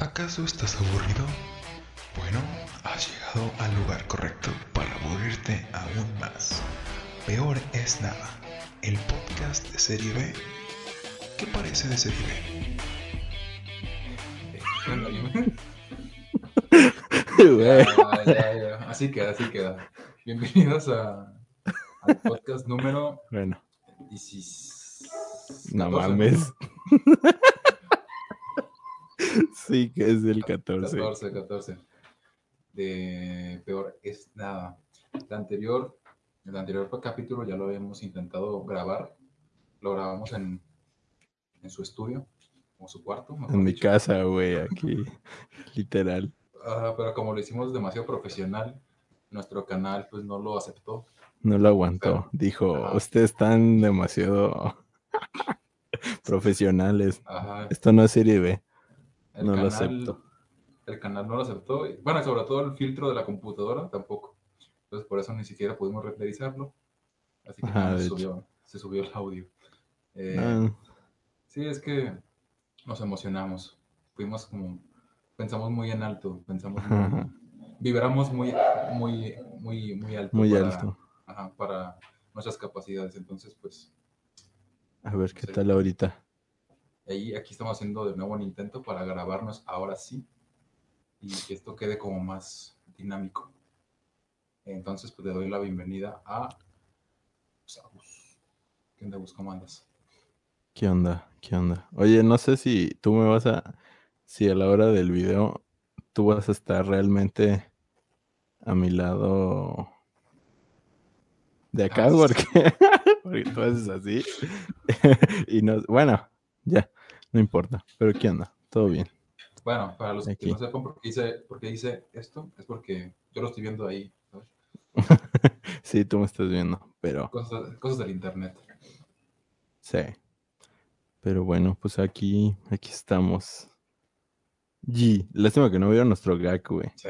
¿Acaso estás aburrido? Bueno, has llegado al lugar correcto para aburrirte aún más. Peor es nada, el podcast de Serie B. ¿Qué parece de Serie B? Güey. Ya, ya, ya. Así queda, así queda. Bienvenidos a, al podcast número Bueno, 16. no 14, mames. sí, que es el 14. 14, 14. De peor es nada. El anterior, el anterior capítulo ya lo habíamos intentado grabar. Lo grabamos en, en su estudio, o su cuarto. En mi dicho. casa, güey, aquí. Literal. Ah, pero como lo hicimos demasiado profesional, nuestro canal pues no lo aceptó. No lo aguantó. Dijo, ustedes están demasiado profesionales. Ajá, Esto no es serie B. el no lo canal- acepto. El canal no lo aceptó. Bueno, sobre todo el filtro de la computadora tampoco. Entonces por eso ni siquiera pudimos renderizarlo. Así que Ajá, se, subió, se subió el audio. Eh, Ah, Sí, es que nos emocionamos. Fuimos como, pensamos muy en alto, pensamos muy, vibramos muy, muy, muy, muy alto. muy para, alto. ajá, para nuestras capacidades. Entonces, pues, A ver qué Sí. tal ahorita. Ahí, aquí estamos haciendo de nuevo un intento para grabarnos ahora sí y que esto quede como más dinámico. Entonces, pues le doy la bienvenida a, a Gus. ¿Qué onda? ¿Cómo andas? ¿Qué onda? ¿Qué onda? Oye, no sé si tú me vas a, si a la hora del video tú vas a estar realmente a mi lado de acá, Ah, porque, porque tú haces así. y no, bueno, ya, no importa. Pero ¿qué onda? Todo bien. Bueno, para los Aquí. que no sepan por qué, hice, por qué hice esto, es porque yo lo estoy viendo ahí, ¿sabes? Sí, tú me estás viendo, pero Cosas, cosas del internet. sí. Pero bueno, pues aquí, aquí estamos. G, lástima que no vieron nuestro gag, güey. Sí.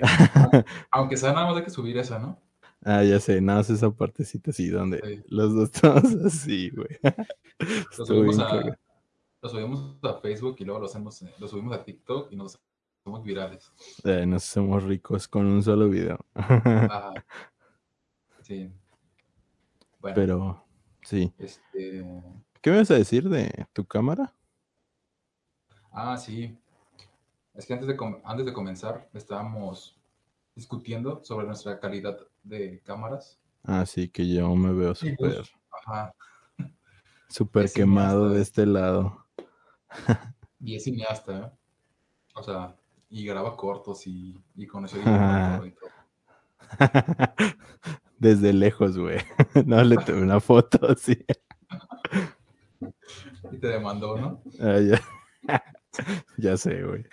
Aunque sea nada más hay que subir esa, ¿no? Ah, ya sé, nada más esa partecita así donde Sí. los dos estamos así, güey. Lo lo subimos a Facebook y luego lo, hacemos, eh, lo subimos a TikTok y nos hacemos virales. Eh, nos hacemos ricos con un solo video. Ajá. Sí. Bueno, Pero, sí. este. ¿Qué me vas a decir de tu cámara? Ah, sí. Es que antes de, antes de comenzar estábamos discutiendo sobre nuestra calidad de cámaras. Ah, sí, que yo me veo súper, pues. Ajá. súper es quemado de este lado. Y es cineasta, ¿eh? O sea, y graba cortos y, y conoció Ajá. y todo. Desde lejos, güey. No le tomé una foto así. Y te demandó, ¿no? Ah, ya. ya sé, güey.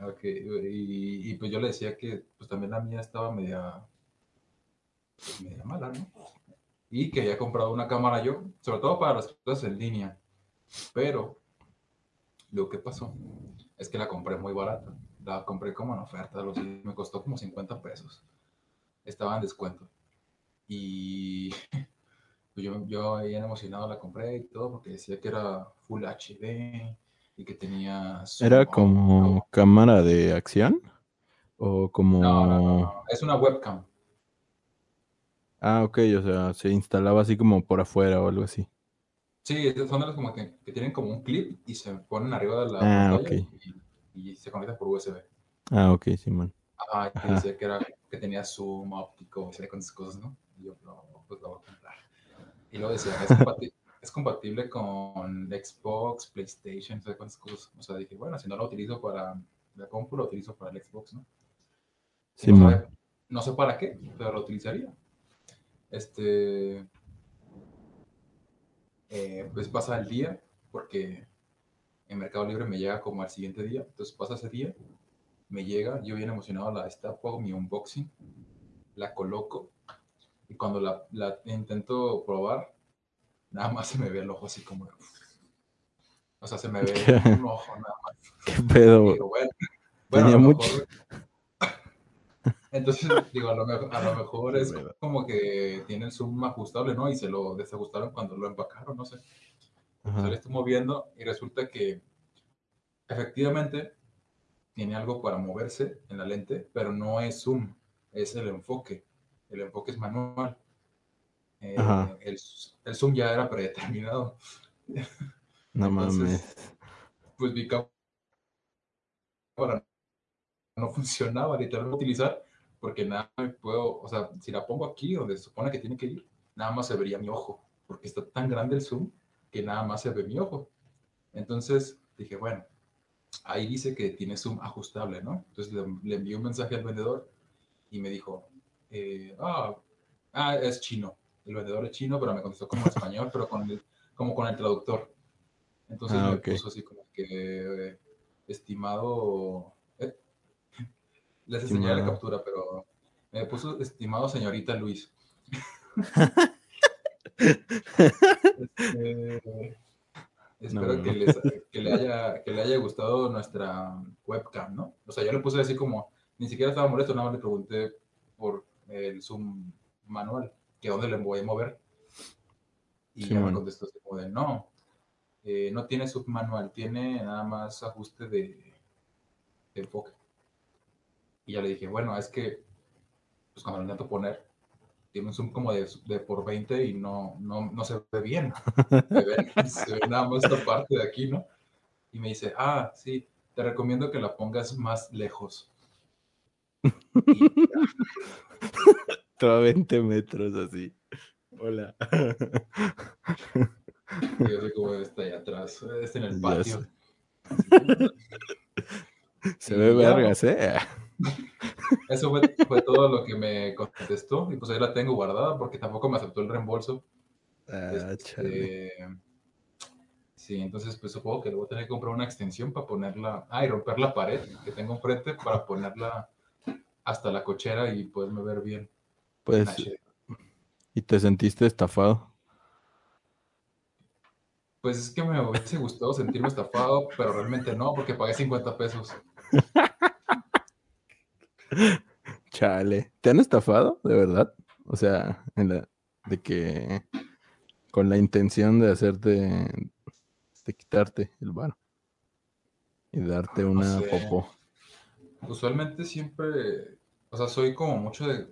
Ok, y, y pues yo le decía que pues también la mía estaba media, pues, media mala, ¿no? Y que había comprado una cámara yo, sobre todo para las cosas en línea. Pero lo que pasó es que la compré muy barata. La compré como en oferta, me costó como 50 pesos. Estaba en descuento. Y pues yo, yo bien emocionado la compré y todo porque decía que era Full HD y que tenía... ¿Era como cámara de acción? ¿O como...? No, no, es una webcam. Ah, ok, o sea, se instalaba así como por afuera o algo así. Sí, son de las como que, que tienen como un clip y se ponen arriba de la Ah, pantalla y, y se conectan por USB. Ah, ok, Simón. Ajá, y decía que, era, que tenía zoom óptico, y se con esas cosas, ¿no? Y yo, no, pues lo voy a comprar. Y luego decía, es, compati- es compatible con Xbox, PlayStation, no sé cuántas cosas. O sea, dije, bueno, si no lo utilizo para la compu, lo utilizo para el Xbox, ¿no? Y no, sabe- no sé para qué, pero lo utilizaría. Este. Eh, pues pasa el día, porque en Mercado Libre me llega como al siguiente día. Entonces pasa ese día, me llega, yo bien emocionado la destapo, hago mi unboxing, la coloco, y cuando la, la intento probar, nada más se me ve el ojo así como. O sea, se me ve un ojo nada más. ¿Qué pedo? Digo, bueno, Tenía mucho- mejor- Entonces, digo, a lo, mejor, a lo mejor Qué es como que tiene el zoom ajustable, ¿no? Y se lo desajustaron cuando lo empacaron, no sé. Ajá. Se le estoy moviendo y resulta que efectivamente tiene algo para moverse en la lente, pero no es zoom, es el enfoque. El enfoque es manual. Eh, el, el, zoom ya era predeterminado. No mames. Pues mi cámara no funcionaba, literalmente utilizar, porque nada me puedo, o sea, si la pongo aquí donde se supone que tiene que ir, nada más se vería mi ojo, porque está tan grande el zoom que nada más se ve mi ojo. Entonces dije, bueno, ahí dice que tiene zoom ajustable, ¿no? Entonces le, le envié un mensaje al vendedor y me dijo, eh, ah, ah, es chino. El vendedor es chino, pero me contestó como español, pero con el, como con el traductor. Entonces ah, me puso así como que, eh, estimado, les enseñé la captura, pero me puso estimado señorita Luis. Este, espero Que, les, que, le haya, que le haya gustado nuestra webcam, ¿no? O sea, yo le puse así como, ni siquiera estaba molesto, nada más le pregunté por el zoom manual, que dónde le voy a mover. Y ya me contestó así como de, no, eh, no tiene zoom manual, tiene nada más ajuste de, enfoque. Y ya le dije, bueno, es que, pues cuando lo intento poner, tiene un zoom como de, por 20 y no, no, no se ve bien. se ve nada más esta parte de aquí, ¿no? Y me dice, ah, sí, te recomiendo que la pongas más lejos. A 20 metros así. Hola. Yo sé cómo está ahí atrás, está en el patio. Se ve vergas, ¿eh? Eso fue, todo lo que me contestó y pues ahí la tengo guardada porque tampoco me aceptó el reembolso. Ah, este, sí, entonces pues supongo que le voy a tener que comprar una extensión para ponerla, ah, y romper la pared que tengo enfrente para ponerla hasta la cochera y poderme ver bien. Pues, ¿y te sentiste estafado? Pues es que me hubiese gustado sentirme estafado, pero realmente no, porque pagué 50 pesos. Chale. ¿Te han estafado? ¿De verdad? O sea, de que con la intención de hacerte, de quitarte el bar y darte una popó. Usualmente siempre, o sea, soy como mucho de,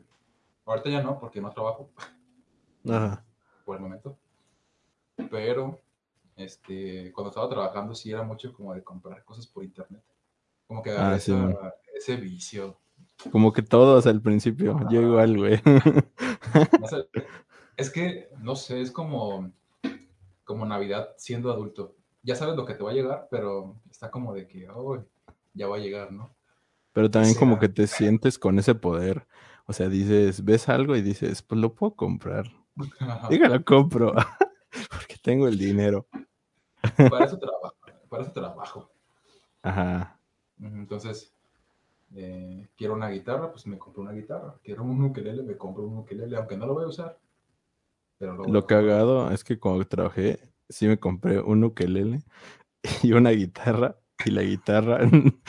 ahorita ya no, porque no trabajo. Ajá. Por el momento. Pero, este, cuando estaba trabajando sí era mucho como de comprar cosas por internet. Como que ah, ese vicio. Como que todos al principio. Yo igual, güey. es que, no sé, es como, como Navidad siendo adulto. Ya sabes lo que te va a llegar, pero está como de que, oh, ya va a llegar, ¿no? Pero también como que te sientes con ese poder. O sea, dices, ves algo y dices, pues lo puedo comprar. Diga, lo compro. Porque tengo el dinero. Para eso trabajo. Para eso trabajo. Ajá. Entonces, eh, quiero una guitarra, pues me compro una guitarra. Quiero un ukelele, me compro un ukelele, aunque no lo voy a usar. Pero lo, cagado es que cuando trabajé, sí me compré un ukelele y una guitarra. Y la guitarra,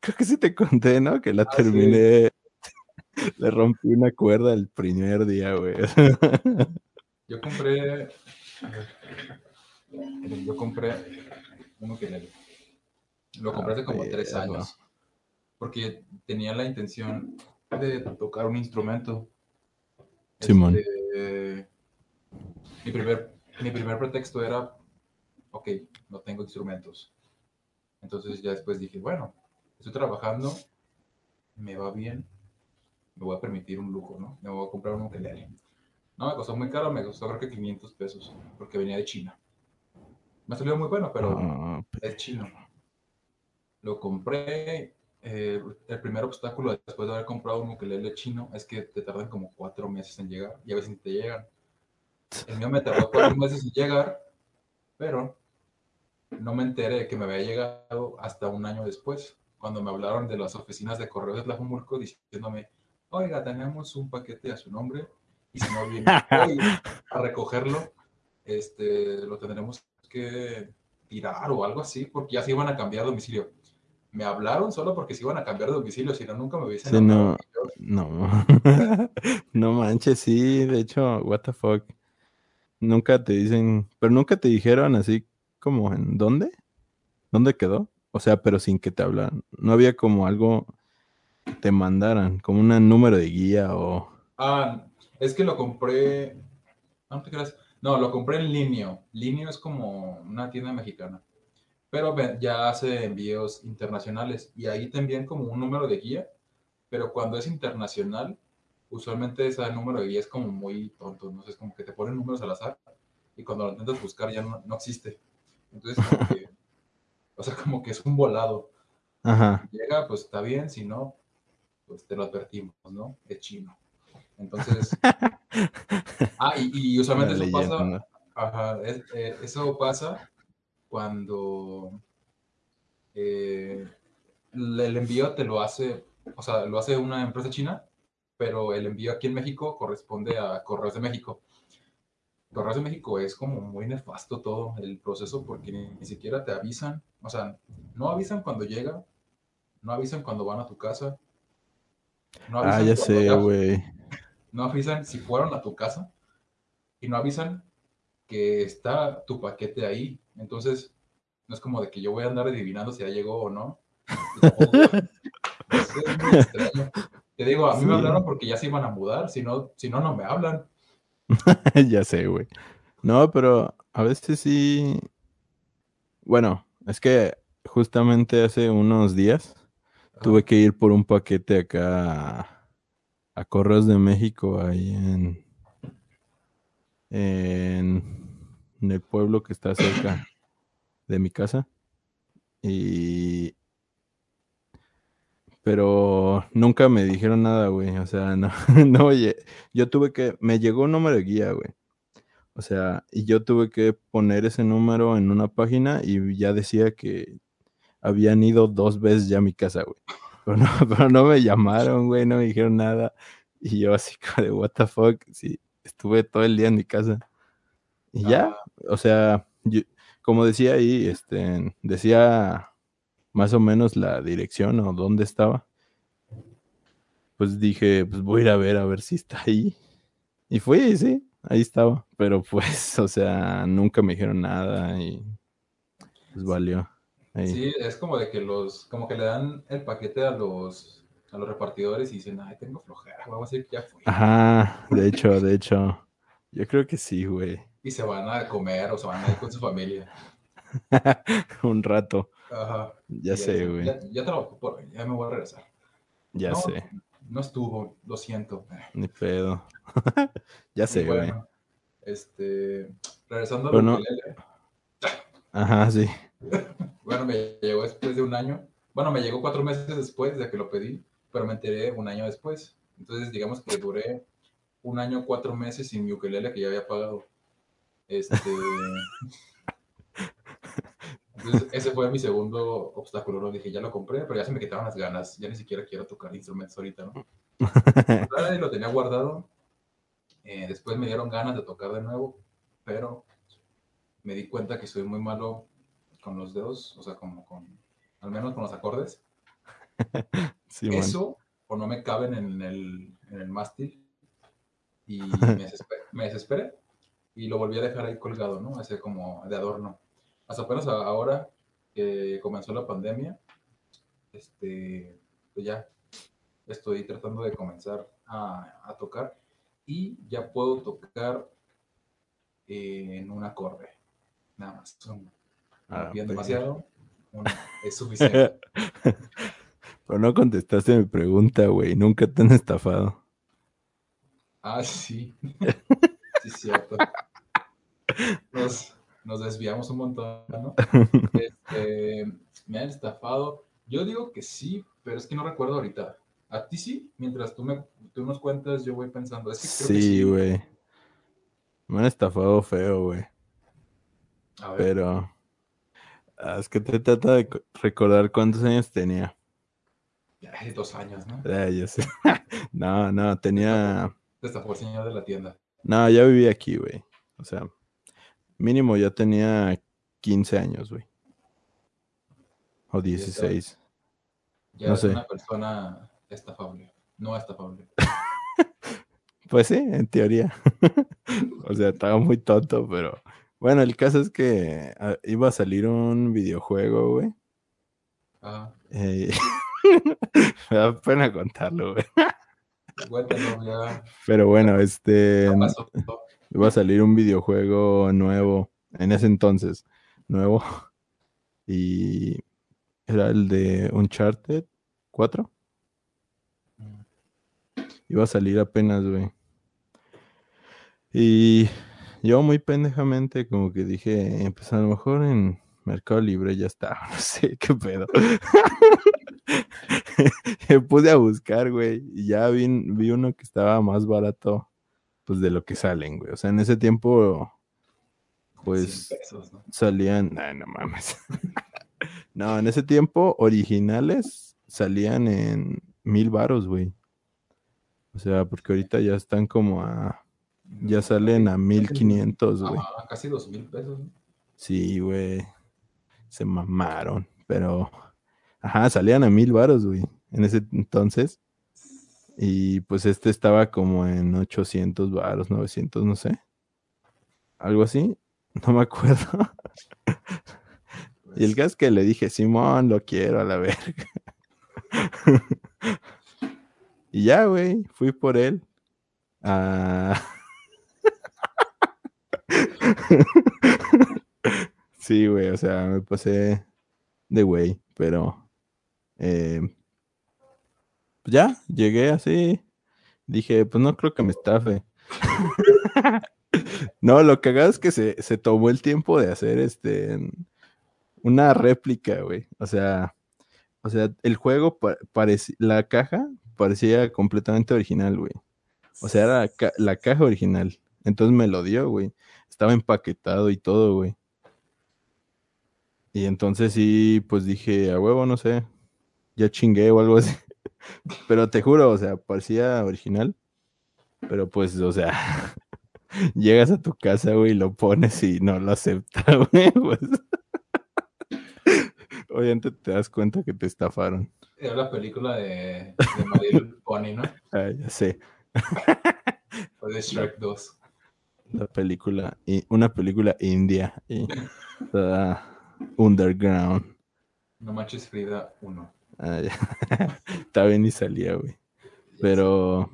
creo que sí te conté, ¿no? Que la ah, terminé, le rompí una cuerda el primer día, güey. Yo compré, yo compré un ukelele. Lo compré hace como tres años. Porque tenía la intención de tocar un instrumento. Simón. Este, mi, primer, mi primer pretexto era, ok, no tengo instrumentos. Entonces ya después dije, bueno, estoy trabajando, me va bien, me voy a permitir un lujo, ¿no? Me voy a comprar un ukelele. No, me costó muy caro, me costó creo que 500 pesos, porque venía de China. Me ha salido muy bueno, pero ah, es chino. Lo compré. Eh, el primer obstáculo después de haber comprado un ukelele chino es que te tardan como cuatro meses en llegar y a veces ni te llegan. El mío me tardó cuatro meses en llegar, pero no me enteré que me había llegado hasta un año después, cuando me hablaron de las oficinas de correos de Tlajumulco diciéndome, oiga, tenemos un paquete a su nombre y si no viene hoy a recogerlo, este, lo tendremos que tirar o algo así, porque ya se iban a cambiar domicilio me hablaron solo porque se iban a cambiar de domicilio, si no, nunca me hubiesen no, no. no manches, sí, de hecho, what the fuck. Nunca te dicen, pero nunca te dijeron así como en dónde, dónde quedó. O sea, pero sin que te hablaran. No había como algo que te mandaran, como un número de guía o... Ah, es que lo compré. No te creas. No, lo compré en Linio. Linio es como una tienda mexicana. Pero ya hace envíos internacionales. Y ahí te envían como un número de guía. Pero cuando es internacional, usualmente ese número de guía es como muy tonto. No sé, es como que te ponen números al azar. Y cuando lo intentas buscar ya no, no existe. Entonces, como que. O sea, como que es un volado. Ajá. Llega, pues está bien. Si no, pues te lo advertimos, ¿no? Es chino. Entonces. Ah, y, y usualmente eso pasa. Ajá, es- eh, eso pasa cuando eh, el envío te lo hace, o sea, lo hace una empresa china, pero el envío aquí en México corresponde a Correos de México. Correos de México es como muy nefasto todo el proceso porque ni, ni siquiera te avisan, o sea, no avisan cuando llega, no avisan cuando van a tu casa, no Ah, avisan ya cuando sé, ya- güey. no avisan si fueron a tu casa y no avisan que está tu paquete ahí. Entonces, no es como de que yo voy a andar adivinando si ya llegó o no. Es, muy extraño. Te digo, a mí me hablaron porque ya se iban a mudar, si no, si no, no me hablan. ya sé, güey. No, pero a veces sí. Bueno, es que justamente hace unos días tuve que ir por un paquete acá a, a Correos de México, ahí en, en, el pueblo que está cerca de mi casa. Y. Pero nunca me dijeron nada, güey. O sea, no, no, oye, yo tuve que, me llegó un número de guía, güey. O sea, y yo tuve que poner ese número en una página y ya decía que habían ido dos veces ya a mi casa, güey. Pero no, pero no me llamaron, güey, no me dijeron nada. Y yo así como de, what the fuck, sí, estuve todo el día en mi casa. Y ya, Ah, o sea, yo- como decía ahí, este, decía más o menos la dirección o dónde estaba. Pues dije, pues voy a ir a ver, a ver si está ahí. Y fui, sí, ahí estaba. Pero pues, o sea, nunca me dijeron nada y pues valió. Ahí. sí, es como de que los, como que le dan el paquete a los, a los repartidores y dicen, ay, tengo flojera, vamos a decir que ya fui. Ajá, de hecho, de hecho, yo creo que sí, güey. Y se van a comer o se van a ir con su familia. Un rato, Ajá. ya sé, güey. Ya, ya trabajó por hoy, ya me voy a regresar. Ya no, sé, No estuvo, lo siento. ni pedo. ya sé, güey. bueno, este, regresando no- ukelele, Ajá, sí. bueno, me llegó después de un año. Bueno, me llegó cuatro meses después de que lo pedí, pero me enteré un año después. Entonces, digamos que duré un año, cuatro meses sin mi ukelele que ya había pagado. Este, entonces, ese fue mi segundo obstáculo. ¿no? Dije, ya lo compré, pero ya se me quitaron las ganas. Ya ni siquiera quiero tocar instrumentos ahorita, ¿no? Lo tenía guardado. Eh, después me dieron ganas de tocar de nuevo, pero me di cuenta que soy muy malo con los dedos, o sea, como con, al menos con los acordes. Sí. Eso, o no me caben en el, en el mástil, y me desesperé, me desesperé, y lo volví a dejar ahí colgado, ¿no? Ese como de adorno. Hasta apenas ahora que comenzó la pandemia, este, pues ya estoy tratando de comenzar a, a tocar y ya puedo tocar eh, en un acorde. Nada más. Un- Ah, pero- demasiado. es suficiente. Pero no contestaste mi pregunta, güey. Nunca te han estafado. Ah, sí. Sí, cierto. Nos, nos desviamos un montón, ¿no? Este, me han estafado. Yo digo que sí, pero es que no recuerdo ahorita. ¿A ti sí? Mientras tú, me, tú nos cuentas, yo voy pensando. Es que creo Sí, güey. Me han estafado feo, güey. A ver, Pero ah, es que te trata de co- recordar cuántos años tenía. Dos años, ¿no? Ah, ya sé. No, no, tenía. Señor de la tienda. No, ya vivía aquí, güey. O sea, mínimo ya tenía 15 años, güey. O 16. Ya No es sé. una persona estafable. No estafable. Pues sí, en teoría. o sea, estaba muy tonto, pero bueno, el caso es que ah, iba a salir un videojuego, güey. Ajá. Eh, me da pena contarlo, güey. Cuéntalo, ya. Pero bueno, este iba a salir un videojuego nuevo en ese entonces, nuevo. Y era el de Uncharted 4. Iba a salir apenas, güey. Y yo muy pendejamente como que dije, pues a lo mejor en Mercado Libre ya está, no sé qué pedo. Me puse a buscar, güey, y ya vi, vi uno que estaba más barato, pues de lo que salen, güey. O sea, en ese tiempo, pues 100 pesos, ¿no? salían, ay, no mames. no, en ese tiempo originales salían en mil varos, güey. O sea, porque ahorita ya están como a, ya salen a mil quinientos, güey. Ajá, casi dos mil pesos. ¿no? Sí, güey. Se mamaron, pero... Ajá, salían a mil varos, güey, en ese entonces. Y pues este estaba como en 800 varos, 900, no sé. Algo así. No me acuerdo. Y el gas que le dije, Simón, lo quiero a la verga. y ya, güey, fui por él. Ah. sí, güey, o sea, me pasé de güey, pero eh, pues ya, llegué así. Dije, pues no creo que me estafe. no, lo cagado es que se, se tomó el tiempo de hacer este una réplica, güey. O sea, o sea, el juego parecía, la caja parecía completamente original, güey. O sea, era la, ca la, caja original. Entonces me lo dio, güey. Estaba empaquetado y todo, güey. Y entonces sí, pues dije, a huevo, no sé. Ya chingué o algo así. Pero te juro, o sea, parecía original. Pero pues, o sea, llegas a tu casa, güey, lo pones y no lo acepta, güey. Pues. Obviamente te das cuenta que te estafaron. Era la película de, de Pony, ¿no? Ah, ya sé. O de Shrek 2. La película, una película india y toda underground. No manches Frida 1. Ah, ya. Está bien y salía, güey. Pero,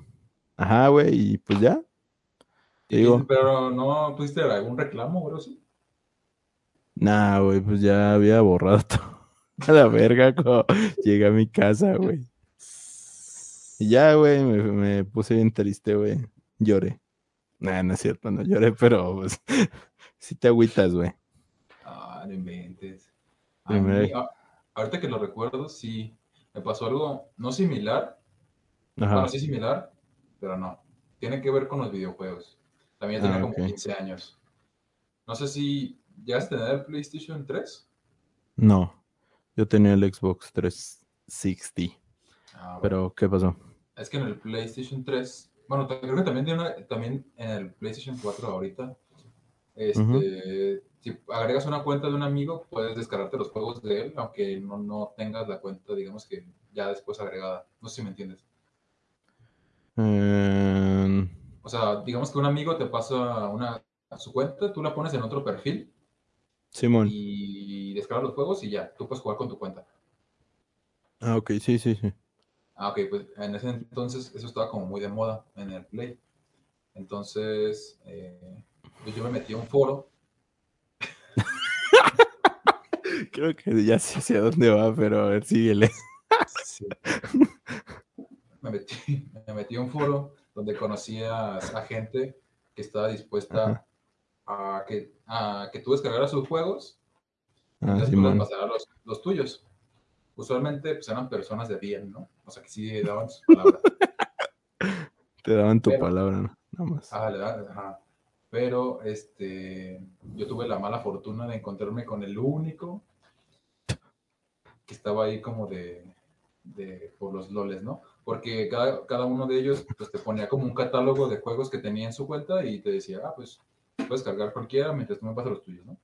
ajá, güey, y pues ya. ¿Y digo, pero no pusiste algún reclamo o algo así? Nah, güey, pues ya había borrado todo. A la verga, como llegué a mi casa, güey. Y ya, güey, me, me, puse bien triste, güey. Lloré. Nah, no es cierto, no lloré, pero pues sí te agüitas, güey. Ah, no inventes. A mí, a, ahorita que lo recuerdo, sí, me pasó algo no similar. Ajá. Bueno, sí similar, pero no. Tiene que ver con los videojuegos. También tenía ah, como okay. 15 años. No sé si llegaste a tener el PlayStation 3. No, yo tenía el Xbox 360. Ah, bueno. Pero, ¿qué pasó? Es que en el PlayStation 3, bueno, creo que también, tiene una, también en el PlayStation 4 ahorita, este, uh -huh. si agregas una cuenta de un amigo, puedes descargarte los juegos de él, aunque no, no tengas la cuenta, digamos que ya después agregada. No sé si me entiendes. Um... O sea, digamos que un amigo te pasa una, su cuenta, tú la pones en otro perfil. Simón. Y descargas los juegos y ya, tú puedes jugar con tu cuenta. Ah, ok, sí, sí, sí. Ah, ok, pues en ese entonces eso estaba como muy de moda en el Play. Entonces, eh, pues yo me metí a un foro. Creo que ya sé hacia dónde va, pero a ver, síguele. Sí. Me, metí, me metí a un foro donde conocía a gente que estaba dispuesta a que, a que tú descargaras sus juegos y Ah, después Simón. les pasara los, los tuyos. Usualmente pues, eran personas de bien, ¿no? O sea, que sí daban sus palabras. Te daban tu Pero- palabra, ¿no? Nada más. Ah, le da- ajá. Pero este, yo tuve la mala fortuna de encontrarme con el único que estaba ahí como de, de por los loles, ¿no? Porque cada, cada uno de ellos pues, te ponía como un catálogo de juegos que tenía en su cuenta y te decía, ah, pues puedes cargar cualquiera mientras tú me pasas los tuyos, ¿no?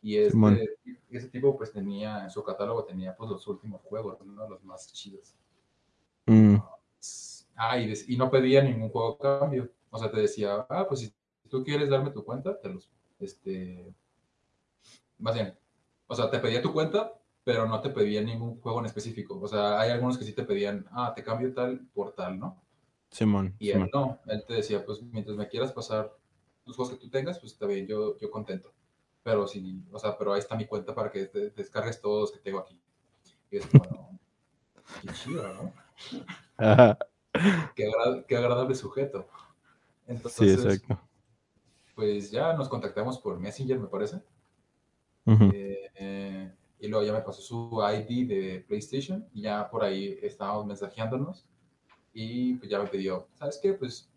Y este, ese tipo pues tenía, en su catálogo tenía pues los últimos juegos, ¿no? Los más chidos. Mm, Ah, y, y no pedía ningún juego a cambio. O sea, te decía, ah, pues si tú quieres darme tu cuenta, te los, este, más bien, o sea, te pedía tu cuenta pero no te pedían ningún juego en específico. O sea, hay algunos que sí te pedían, ah, te cambio tal por tal, ¿no? Simón. Y él Simón. no, él te decía, pues mientras me quieras pasar los juegos que tú tengas, pues está bien, yo, yo contento. Pero sí, o sea, pero ahí está mi cuenta para que te descargues todos los que tengo aquí. Y es como, no, qué chido, ¿no? Ajá. Qué, agra- qué agradable sujeto. Sí, Entonces, exacto. Pues ya nos contactamos por Messenger, me parece. Ujú. Eh, eh, y luego ya me pasó su ID de PlayStation y ya por ahí estábamos mensajeándonos. Y pues ya me pidió, ¿sabes qué? Pues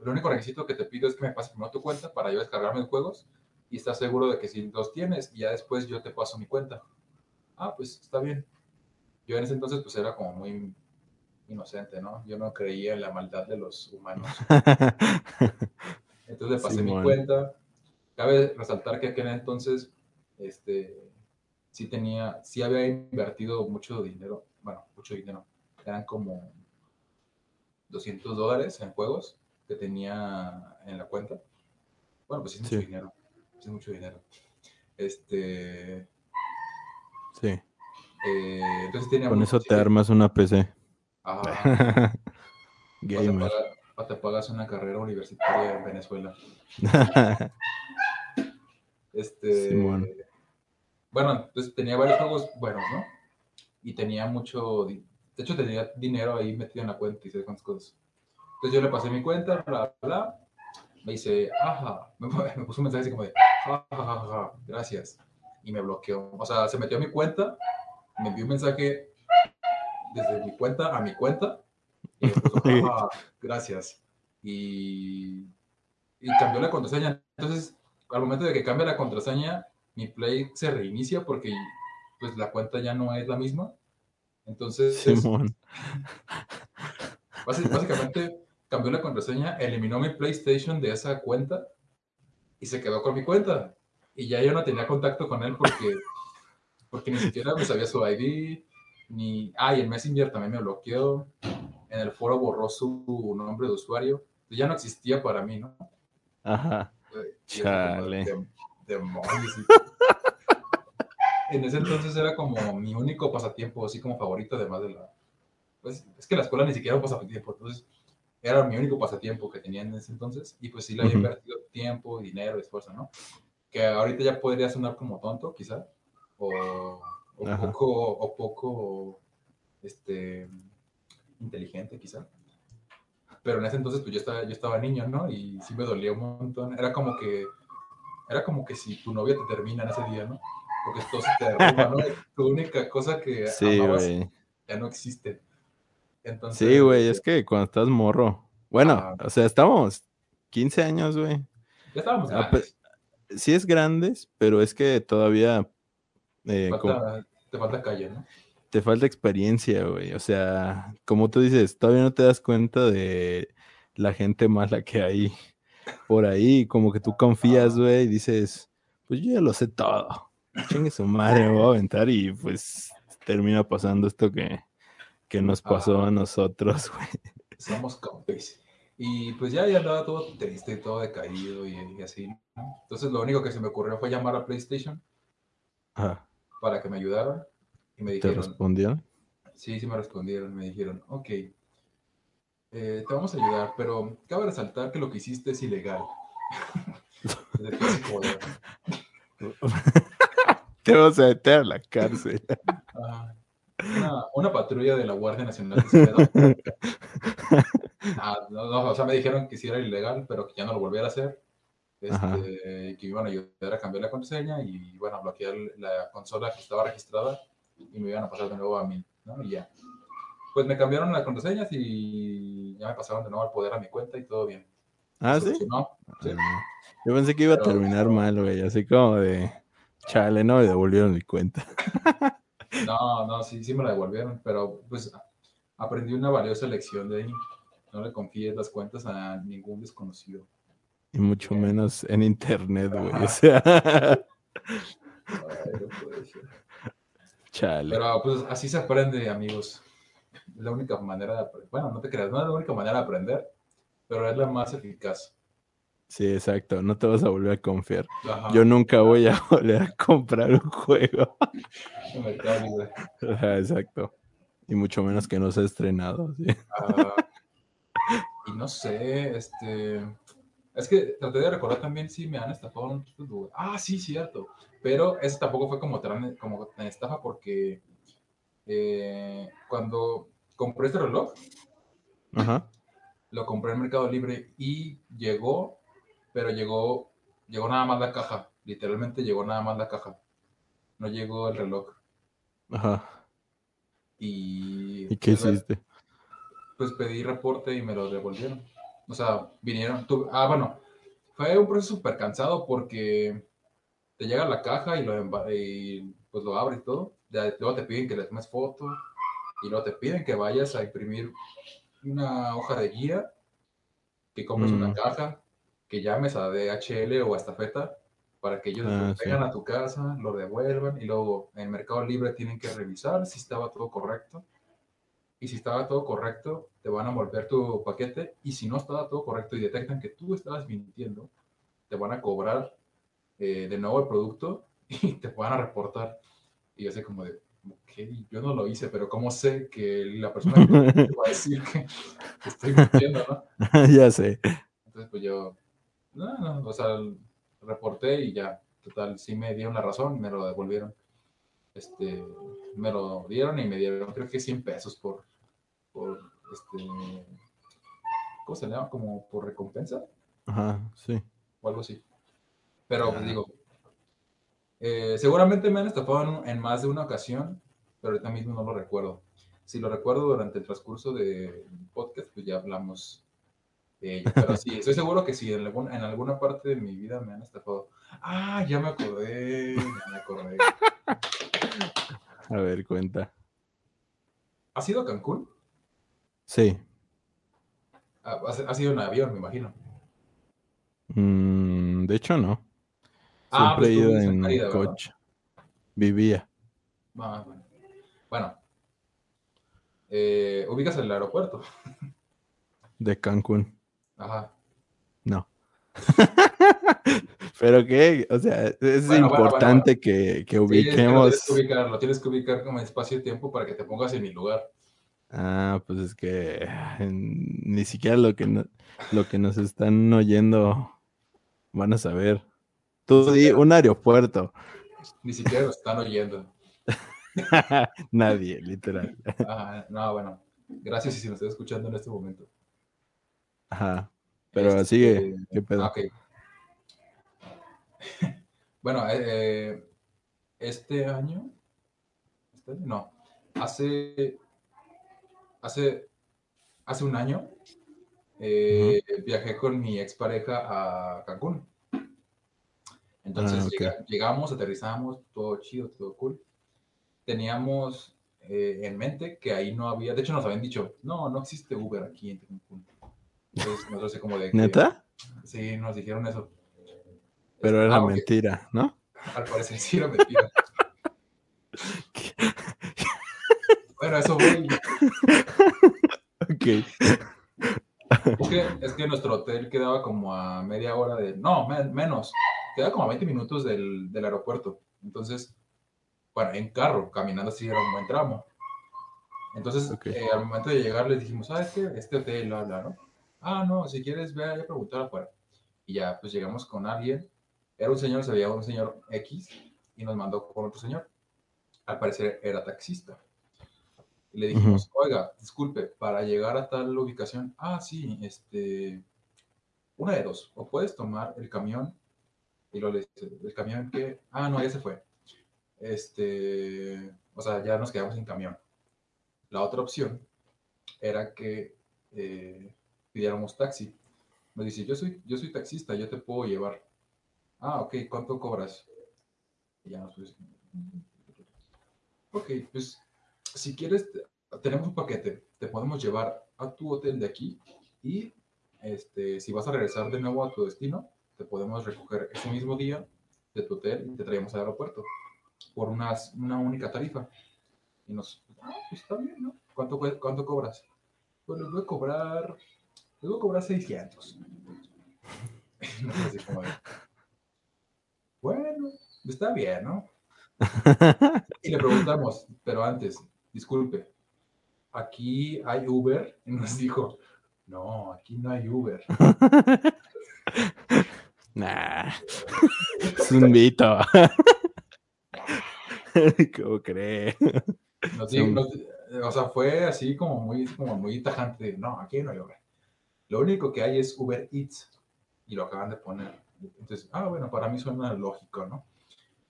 el único requisito que te pido es que me pases primero tu cuenta para yo descargarme los juegos y estás seguro de que si los tienes y ya después yo te paso mi cuenta. Ah, pues está bien. Yo en ese entonces pues era como muy inocente, ¿no? Yo no creía en la maldad de los humanos. Entonces le pasé mi cuenta. Cabe resaltar que aquel entonces, este, sí tenía, sí había invertido mucho dinero, bueno, mucho dinero. Eran como 200 dólares en juegos que tenía en la cuenta. Bueno, pues sí es mucho Sí. dinero. Es mucho dinero. Este, Sí. eh, entonces tenía Con eso te armas una PC. Ajá. O Gamer. O te pagas una carrera universitaria en Venezuela. Este, Simón. bueno, entonces tenía varios juegos buenos, ¿no? Y tenía mucho, de hecho tenía dinero ahí metido en la cuenta y sé cuántas cosas. Entonces yo le pasé mi cuenta, bla, bla, bla. Me dice, ajá, me, me puso un mensaje así como de, "Ja, ja, ja, ja, gracias. Y me bloqueó. O sea, se metió a mi cuenta, me envió un mensaje desde mi cuenta a mi cuenta y me puso, "Ja, ja, gracias. Y, y cambió la contraseña. Entonces, al momento de que cambia la contraseña, mi Play se reinicia porque pues la cuenta ya no es la misma. Entonces, Simón. básicamente cambió la contraseña, eliminó mi PlayStation de esa cuenta y se quedó con mi cuenta. Y ya yo no tenía contacto con él porque, porque ni siquiera me sabía su ID, ni... Ah, y el Messenger también me bloqueó. En el foro borró su nombre de usuario. Ya no existía para mí, ¿no? Ajá. Chale. como, en ese entonces era como mi único pasatiempo, así como favorito, además de la... Pues es que la escuela ni siquiera era un pasatiempo, entonces era mi único pasatiempo que tenía en ese entonces y pues sí le había invertido tiempo, dinero, esfuerzo, ¿no? Que ahorita ya podría sonar como tonto, quizá, o, poco, o poco, este, inteligente, quizá. Pero en ese entonces, pues yo estaba, yo estaba niño, ¿no? Y sí me dolía un montón. Era como que, era como que si tu novia te termina en ese día, ¿no? Porque todo se te derrumba, ¿no? Tu única cosa que Sí, amabas güey. ya no existe. Entonces, Sí, güey, es que cuando estás morro. Bueno, Ajá. o sea, estamos 15 años, güey. Ya estábamos Ah, grandes. Sí es grandes, pero es que todavía eh, Falta- te falta calle, ¿no? Te falta experiencia, güey. O sea, como tú dices, todavía no te das cuenta de la gente mala que hay por ahí. Como que tú confías, güey, y dices, pues yo ya lo sé todo. Chingue su madre, me voy a aventar y pues termina pasando esto que, que nos pasó Ajá. a nosotros, güey. Somos compis. Y pues ya, ya andaba todo triste y todo decaído y, y así. ¿no? Entonces lo único que se me ocurrió fue llamar a PlayStation Ajá. para que me ayudaran. Y me ¿Te respondieron? sí, sí me respondieron. Me dijeron, ok, eh, te vamos a ayudar, pero cabe resaltar que lo que hiciste es ilegal. Te vas a meter a la cárcel. Una, una patrulla de la Guardia Nacional de. Ah, no, no, o sea, me dijeron que sí era ilegal, pero que ya no lo volviera a hacer. Este, que iban a ayudar a cambiar la contraseña y, bueno, a bloquear la consola que estaba registrada y me iban a pasar de nuevo a mí, ¿no? Y ya. Pues me cambiaron las contraseñas y ya me pasaron de nuevo al poder a mi cuenta y todo bien. ¿Ah, sí? Ah, Yo pensé que iba a terminar mal, güey. Así como de chale, no me devolvieron mi cuenta. No, no, sí, sí me la devolvieron, pero pues aprendí una valiosa lección de ahí. No le confíes las cuentas a ningún desconocido. Y mucho menos en internet, güey. O sea, Ay, no puede ser. Chale. Pero pues así se aprende, amigos. La única manera de aprender. Bueno, no te creas, no es la única manera de aprender, pero es la más eficaz. Sí, exacto. No te vas a volver a confiar. Ajá, Yo nunca voy a volver a comprar un juego. Ajá, exacto. Y mucho menos que no se ha estrenado. sí. Ah, y no sé, este. Es que traté de recordar también si me han estafado en otros lugares. Ah, sí, cierto. Pero eso tampoco fue como tan, como tan estafa porque eh, cuando compré este reloj, Ajá. lo compré en Mercado Libre y llegó, pero llegó, llegó nada más la caja. Literalmente llegó nada más la caja. No llegó el reloj. Ajá. Y, ¿Y qué pues, hiciste? pues pedí reporte y me lo devolvieron. O sea, vinieron. tu- ah, bueno, fue un proceso súper cansado porque te llega la caja y, lo, y pues lo abres todo. Luego te piden que le tomes foto y luego te piden que vayas a imprimir una hoja de guía, que compres Mm. una caja, que llames a DHL o a Estafeta para que ellos Ah, sí. traigan a tu casa, lo devuelvan y luego en Mercado Libre tienen que revisar si estaba todo correcto. Y si estaba todo correcto, te van a volver tu paquete. Y si no estaba todo correcto y detectan que tú estabas mintiendo, te van a cobrar eh, de nuevo el producto y te van a reportar. Y yo sé como de, ok, yo no lo hice, pero ¿cómo sé que la persona que va a decir que que estoy mintiendo, no? ya sé. Entonces, pues yo, no, no, o sea, reporté y ya, total, sí me dieron la razón, me lo devolvieron. Este, me lo dieron y me dieron, creo que 100 pesos por, por, este, ¿cómo se llama? Como por recompensa Ajá, sí. o algo así. Pero, pues digo, eh, seguramente me han estafado en, en más de una ocasión, pero ahorita mismo no lo recuerdo. Si lo recuerdo durante el transcurso del podcast, pues ya hablamos de ello. Pero sí, estoy seguro que sí, en, algún- en alguna parte de mi vida me han estafado. Ah, ya me acordé, ya me acordé. A ver, cuenta. ¿Has ido a Cancún? Sí. Ah, Has, has ido en avión, me imagino. Mm, de hecho, no. Ah, Siempre pues he ido en coche. Vivía. Ah, bueno. Bueno. Eh, ubicas el aeropuerto. De Cancún. Ajá. No. Pero qué, o sea, es Bueno, bueno, bueno, importante que, que Sí, ubiquemos. tienes que ubicar, lo tienes que ubicar como espacio y tiempo para que te pongas en mi lugar. Ah, pues es que en- ni siquiera lo que, no- lo que nos están oyendo van a saber. Tú di un aeropuerto. Ni siquiera lo están oyendo. Nadie, literal. Ajá, no, bueno. Gracias si nos estás escuchando en este momento. Ajá. Pero Este, sigue, ¿qué pedo? ah, ok. bueno, eh, eh, este año. ¿Este año? No. Hace. Hace. Hace un año. eh, Viajé con mi expareja a Cancún. Entonces Ah, llegamos, aterrizamos, todo chido, todo cool. Teníamos eh, en mente que ahí no había, de hecho nos habían dicho, no, no existe Uber aquí en Cancún. Entonces nosotros como de que- ¿Neta? Sí, nos dijeron eso. Pero era ah, mentira, ¿no? Al parecer sí era mentira. bueno, eso voy. Ok. Es que, es que nuestro hotel quedaba como a media hora de... No, me- menos. Quedaba como a 20 minutos del, del aeropuerto. Entonces, bueno, en carro, caminando así era un buen tramo. Entonces, eh, al momento de llegar les dijimos, ¿sabes qué? Este hotel, bla, bla, ¿no? Ah, no, si quieres, ve a preguntar afuera. Y ya, pues llegamos con alguien. Era un señor, se veía un señor X y nos mandó con otro señor. Al parecer era taxista. Y le dijimos, oiga, disculpe, para llegar a tal ubicación, ah, sí, este, una de dos, o puedes tomar el camión, y lo le dice, el camión que, ah, no, ya se fue. Este, o sea, ya nos quedamos sin camión. La otra opción era que eh, pidiéramos taxi. Nos dice, yo soy, yo soy taxista, yo te puedo llevar. Ah, ok, ¿cuánto cobras? Y ya nos pusimos, Ok, pues si quieres, te- tenemos un paquete, te podemos llevar a tu hotel de aquí y este, si vas a regresar de nuevo a tu destino, te podemos recoger ese mismo día de tu hotel y te traemos al aeropuerto por unas- una única tarifa. Y nos, ah, pues está bien, ¿no? ¿Cuánto, cuánto cobras? Pues les voy a cobrar, les voy a cobrar 600. Nosotros así como de, bueno, está bien, ¿no? Y le preguntamos, pero antes, disculpe, ¿aquí hay Uber? Y nos dijo, no, aquí no hay Uber. Nah. Es un mito. ¿Cómo cree? Nos dijo- nos- o sea, fue así como muy, como muy tajante. No, aquí no hay Uber. Lo único que hay es Uber Eats. Y lo acaban de poner. Entonces, ah, bueno, para mí suena lógico, ¿no?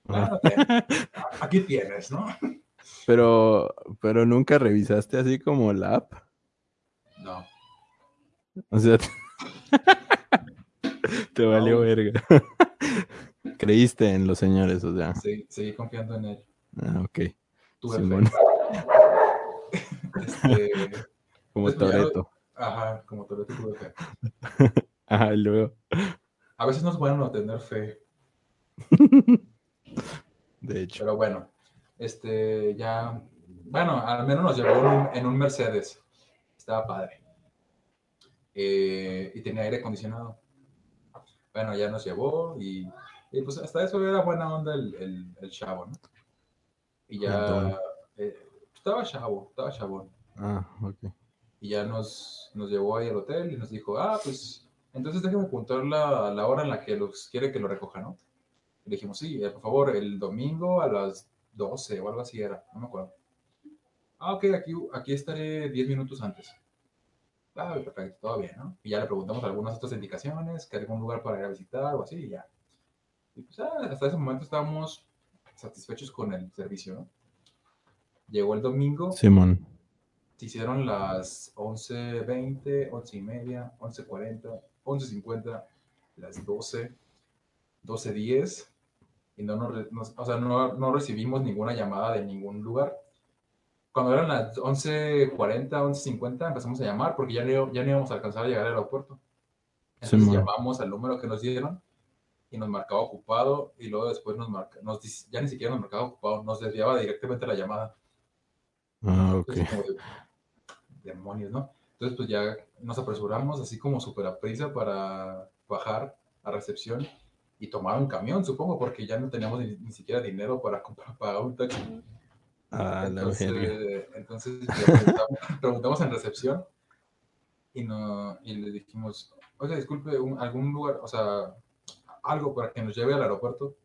Ah, aquí tienes, ¿no? Pero, pero nunca revisaste así como la app. No. O sea, te valió No. verga. Creíste en los señores, o sea. Seguí, seguí confiando en él. Ah, ok. Tuve Simón. fe. Este, Como Pues, Toreto. ajá, como te lo tuve fe. Ajá, y luego. A veces no es bueno no tener fe, De hecho. pero bueno, este, ya, bueno, al menos nos llevó en un, en un Mercedes. Estaba padre. Eh, y tenía aire acondicionado. Bueno, ya nos llevó y, y, pues hasta eso era buena onda el, el, el chavo, ¿no? Y ya, eh, estaba chavo, estaba chabón. Ah, ok. y ya nos, nos llevó ahí al hotel y nos dijo, ah, pues entonces déjeme apuntar la, la hora en la que los quiere que lo recoja, ¿no? Le dijimos, sí, eh, por favor, el domingo a las 12 o algo así era, no me acuerdo. Ah, ok, aquí, aquí estaré 10 minutos antes. Ah, perfecto, todo bien, ¿no? Y ya le preguntamos algunas otras indicaciones, que algún lugar para ir a visitar o así, y ya. Y pues ah, hasta ese momento estábamos satisfechos con el servicio, ¿no? Llegó el domingo, Simón. se hicieron las 11.20, 11 y media, 11.40, 11.50, las 12, 12.10 y no, nos, o sea, no, no recibimos ninguna llamada de ningún lugar. Cuando eran las 11.40, 11.50 empezamos a llamar porque ya no, ya no íbamos a alcanzar a llegar al aeropuerto. Entonces Simón. llamamos al número que nos dieron y nos marcaba ocupado y luego después nos marca, nos, ya ni siquiera nos marcaba ocupado, nos desviaba directamente la llamada. Ah, ok. Entonces, de, demonios, ¿no? Entonces, pues ya nos apresuramos así como súper a prisa para bajar a recepción y tomar un camión, supongo, porque ya no teníamos ni, ni siquiera dinero para comprar, pagar un taxi. Ah, entonces, entonces preguntamos, preguntamos en recepción y, no, y le dijimos, oiga, disculpe, un- algún lugar, o sea, algo para que nos lleve al aeropuerto.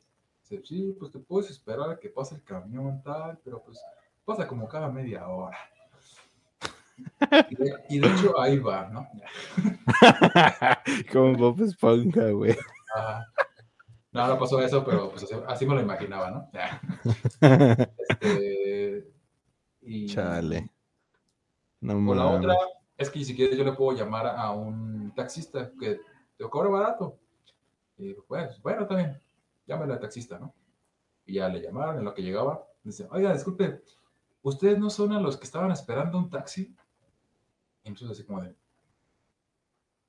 Dice, sí, pues te puedes esperar a que pase el camión, tal, pero pues pasa como cada media hora. Y de, y de hecho ahí va, ¿no? Como Bob Esponja, güey. Ajá. No, no pasó eso, pero pues así, así me lo imaginaba, ¿no? Este, y, Chale. No O la otra es que si quieres yo le puedo llamar a un taxista que te cobra barato. Y pues, bueno, también, llámale al taxista, ¿no? Y ya le llamaron en lo que llegaba. Dice, oiga, disculpe, ¿ustedes no son a los que estaban esperando un taxi? Y entonces así como de,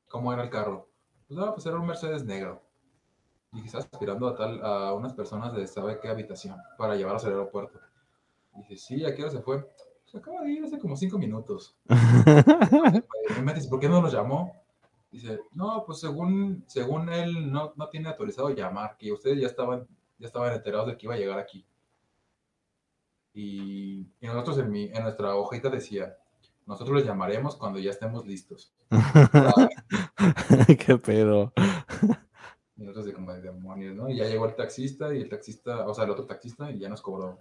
¿cómo era el carro? Pues, ah, pues era un Mercedes negro. Y que estaba esperando a tal, a unas personas de sabe qué habitación para llevarlos al aeropuerto. Y dice, sí, ¿a qué hora se fue? Se acaba de ir hace como cinco minutos. Y me dice, ¿por qué no los llamó? Dice, no, pues según, según él no, no tiene autorizado llamar, que ustedes ya estaban, ya estaban enterados de que iba a llegar aquí. Y, y nosotros en, mi, en nuestra hojita decía, nosotros les llamaremos cuando ya estemos listos. ¿Qué pedo? Y nosotros de como de demonios, ¿no? Y ya llegó el taxista y el taxista, o sea, el otro taxista, y ya nos cobró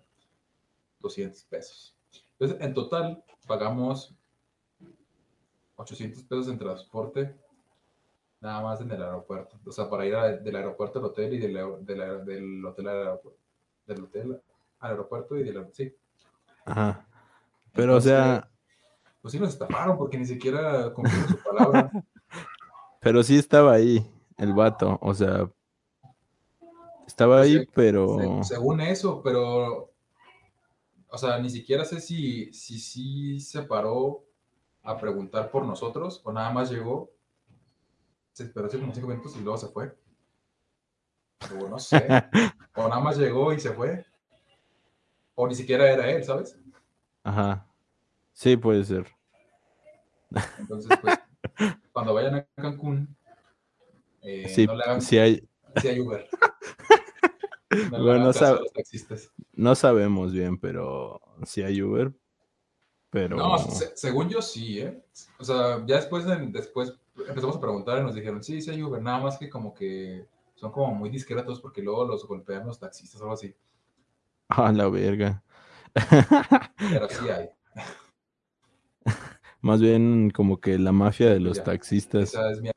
200 pesos. Entonces, en total, pagamos 800 pesos en transporte, nada más en el aeropuerto. O sea, para ir a- del aeropuerto al hotel y del, del hotel al aeropuerto. Del hotel al aeropuerto y del aer- Sí. Ajá. Pero, o sea, Pues sí nos estafaron porque ni siquiera cumplieron su palabra. pero sí estaba ahí el vato. O sea, estaba ahí, Sí, pero. Se- según eso, pero, o sea, ni siquiera sé si, si, si se paró a preguntar por nosotros o nada más llegó, se esperó como cinco minutos y luego se fue. O no sé, o nada más llegó y se fue, o ni siquiera era él, ¿sabes? Ajá. Sí, puede ser. Entonces, pues, cuando vayan a Cancún, eh, Sí, no le hagan sí hay, sí hay Uber. No Bueno, los taxistas. no sabemos bien, pero sí hay Uber. Pero No, se- según yo sí, ¿eh? O sea, ya después, de- después empezamos a preguntar y nos dijeron, sí, sí hay Uber, nada más que como que son como muy discretos porque luego los golpean los taxistas o algo así. a la verga. Pero sí hay. Más bien como que la mafia de los Ya. taxistas Esa es mi...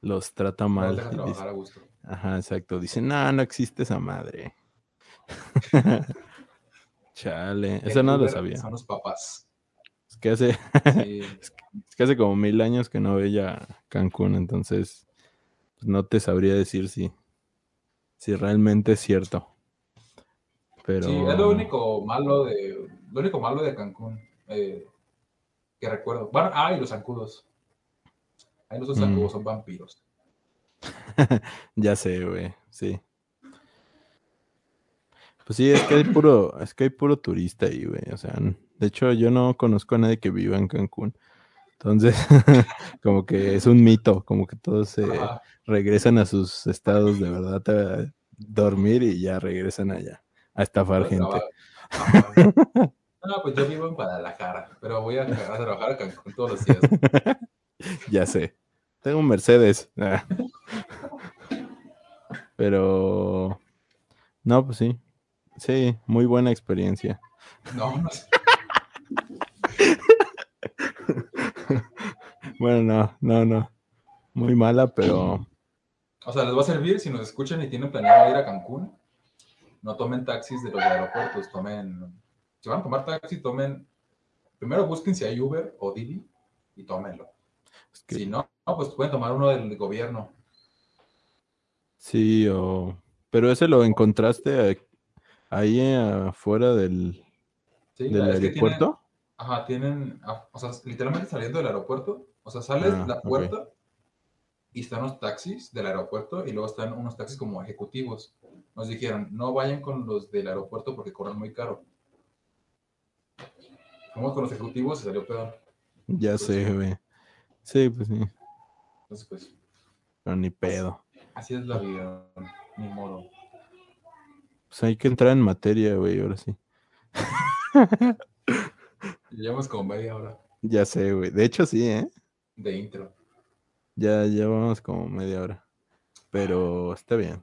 Los trata no mal. los deja trabajar dice- a gusto. Ajá, exacto. Dicen, no, no existe esa madre. Chale, eso no lo sabía. Son los papás. Es que hace, Sí. es que hace como mil años que no veía Cancún, entonces pues, no te sabría decir si, si realmente es cierto. Pero Sí, es lo único malo de, lo único malo de Cancún eh, que recuerdo. Bueno, ah, y los zancudos. Ahí los Mm. zancudos son vampiros. ya sé, güey, sí. Pues sí, es que hay puro, es que hay puro turista ahí, güey. O sea, de hecho, yo no conozco a nadie que viva en Cancún. Entonces, como que es un mito, como que todos se regresan a sus estados de verdad a dormir y ya regresan allá a estafar Pues, gente. No, pues yo vivo en Guadalajara, pero voy a, a trabajar a Cancún todos los días. Ya sé. Tengo un Mercedes. Ah. Pero no, pues sí. Sí, muy buena experiencia. No, no sé. Bueno, no, no, no. Muy mala, pero O sea, les va a servir si nos escuchan y tienen planeado ir a Cancún. No tomen taxis de los aeropuertos, tomen. Si van a tomar taxi, tomen. Primero busquen si hay Uber o Didi y tómenlo. Es que Si no, no, pues pueden tomar uno del gobierno. sí, o pero ese lo encontraste ahí afuera del, Sí, del aeropuerto. tienen- ajá, tienen. O sea, literalmente saliendo del aeropuerto. O sea, sales Ah, la puerta y están los taxis del aeropuerto y luego están unos taxis como ejecutivos. Nos dijeron, no vayan con los del aeropuerto porque cobran muy caro. Fuimos con los ejecutivos y salió peor. Ya Pues sé, güey. Sí, pues sí, Entonces, pues, pero ni pedo. así es la vida. Ni modo. Pues hay que entrar en materia, güey, ahora sí. Llevamos como media hora Ya sé, güey. De hecho, sí, ¿eh? de intro. Ya llevamos como media hora. Pero está bien.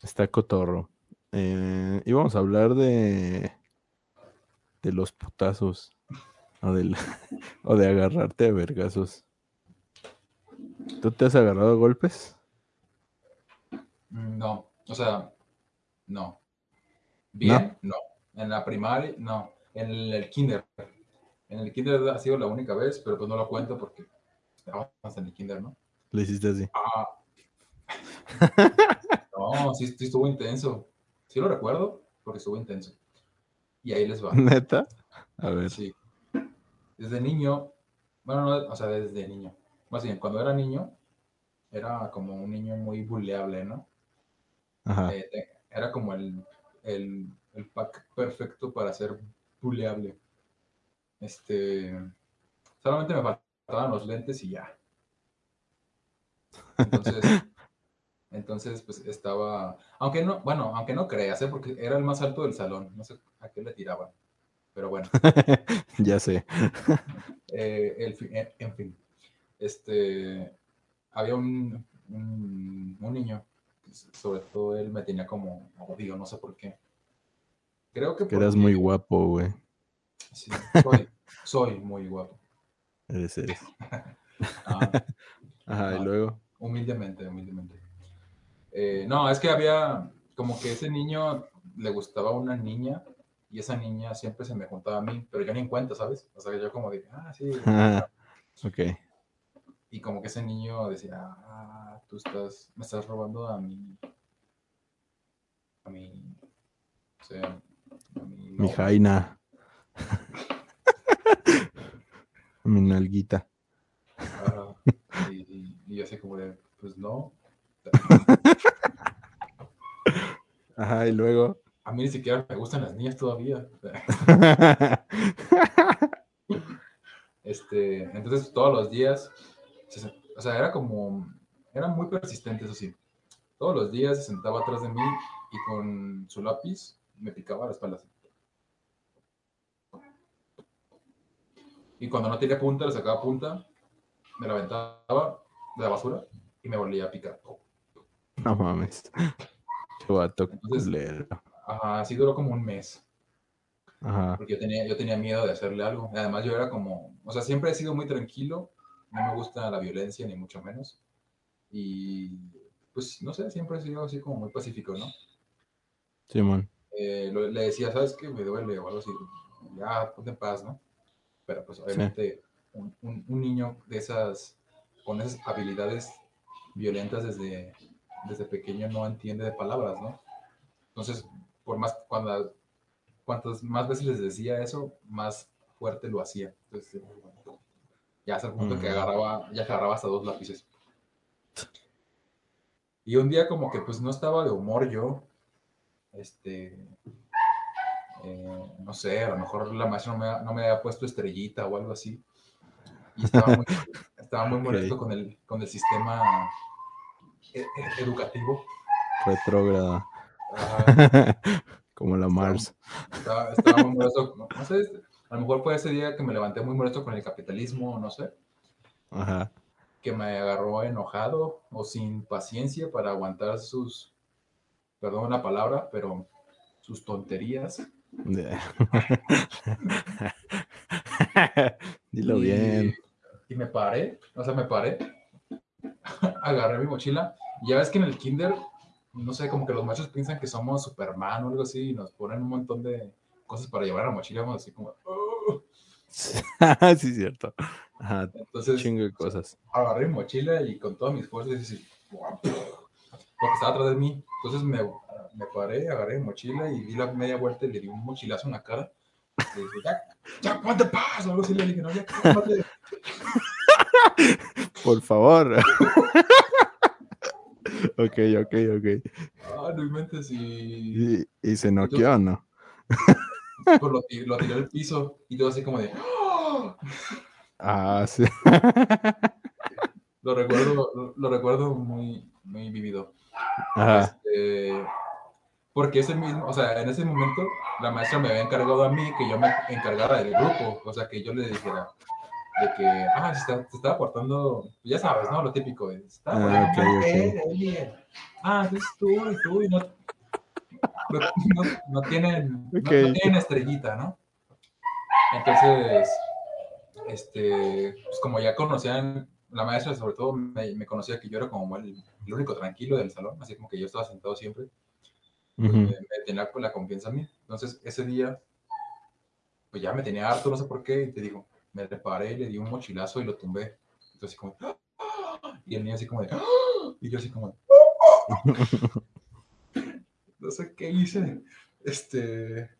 Está cotorro. Eh, íbamos a hablar de. de los putazos. O, del, o de agarrarte a vergazos. ¿Tú te has agarrado a golpes? Mm, No, o sea, no. Bien, no. En la primaria, no. En el, kinder. En el kinder ha sido la única vez, pero pues no lo cuento porque estábamos en el kinder, ¿no? Le hiciste así. Ah. No, sí, sí estuvo intenso. Sí lo recuerdo porque estuvo intenso. Y ahí les va. ¿Neta? A ver. Sí. Desde niño, bueno, no, o sea, desde niño. Más bien, cuando era niño, era como un niño muy buleable, ¿no? Ajá. Eh, era como el, el, el pack perfecto para ser buleable. Este, solamente me faltaban los lentes y ya. Entonces, entonces pues estaba, aunque no, bueno, aunque no creas, ¿eh? porque era el más alto del salón, no sé a qué le tiraban, pero bueno. ya sé. Eh, el fi- en, fin, este, había un, un, un niño, sobre todo él me tenía como odio, no sé por qué. Creo que eras muy guapo, güey. sí, soy, soy muy guapo. Eres, eres. Ah, Ajá, y luego. humildemente, humildemente. Eh, no, es que había como que ese niño le gustaba una niña y esa niña siempre se me juntaba a mí, pero yo ni en cuenta, ¿sabes? O sea, yo como de, ah, sí, Ah, ok. Y como que ese niño decía, ah, tú estás, me estás robando a mi, a mi, o sea, a mi, Mi novia". jaina. Mi nalguita. Y yo así como de, pues no, Ajá, y luego. A mí ni siquiera me gustan las niñas todavía. Este, entonces todos los días, o sea, era como, era muy persistente, eso sí. Todos los días se sentaba atrás de mí y con su lápiz me picaba la espalda. Y cuando no tenía punta, le sacaba punta, me la aventaba de la basura y me volvía a picar. No mames. Entonces-. Ajá, así duró como un mes. Ajá. porque yo tenía, yo tenía miedo de hacerle algo. Además, yo era como, o sea, siempre he sido muy tranquilo, no me gusta la violencia, ni mucho menos. Y pues, no sé, siempre he sido así como muy pacífico, ¿no? Simón. Eh, lo- le decía, ¿sabes qué? Me duele o algo así. Ya, ponte en paz, ¿no? Pero pues, obviamente, un, un- un niño de esas, con esas habilidades violentas desde, desde pequeño no entiende de palabras, ¿no? Entonces, por más, cuando, cuantas más veces les decía eso, más fuerte lo hacía. Entonces, ya hasta el punto que Mm. agarraba, ya agarraba hasta dos lápices. Y un día como que pues no estaba de humor yo, este, eh, no sé, a lo mejor la maestra no me, no me había puesto estrellita o algo así. Y estaba muy, estaba muy molesto con el, con el sistema e- e- educativo. Retrógrada. Ajá. Como la Mars. Estaba, estaba muy molesto. No, no sé, a lo mejor fue ese día que me levanté muy molesto con el capitalismo, no sé, Ajá. que me agarró enojado o sin paciencia para aguantar sus, perdón la palabra, pero sus tonterías. Dilo Y- bien. Y me paré, o sea, me paré, agarré mi mochila. Ya ves que en el kinder, no sé, como que los machos piensan que somos Superman o algo así y nos ponen un montón de cosas para llevar a la mochila, vamos así como... "Oh". sí, cierto. Ajá. Entonces, Chingo de cosas. agarré mi mochila y con todas mis fuerzas así, lo que estaba atrás de mí. Entonces me, me paré, agarré mi mochila y di la media vuelta y le di un mochilazo en la cara. Le dije, ya, ya, ponte paz, o algo así. Le dije, no, ya. Por favor. ok, ok, ok. Ah, no inventes y... ¿Y, y se noqueó no? Pues lo, ti- lo tiré al piso y todo así como de... ¡Ah! Ah, sí. Lo recuerdo, lo, lo recuerdo muy, muy vivido. Ajá. Este, porque ese mismo, o sea, en ese momento la maestra me había encargado a mí que yo me encargara del grupo, o sea, que yo le dijera de que, ah, se está, se estaba portando, ya sabes, ¿no? Lo típico, está Ah, portando ok, mal, ok. eh, oye. Ah, entonces tú y tú y no, no, no- no tienen, no- tienen estrellita, ¿no? Entonces, este, pues como ya conocían, la maestra sobre todo me, me conocía que yo era como el, el único tranquilo del salón, así como que yo estaba sentado siempre pues, me, me tenía la confianza en mí. Entonces, ese día, pues ya me tenía harto, no sé por qué, y te digo, me reparé, le di un mochilazo y lo tumbé. Entonces, como, ¡ah! y el niño así como de, ¡ah! y yo así como, no sé qué hice. Este,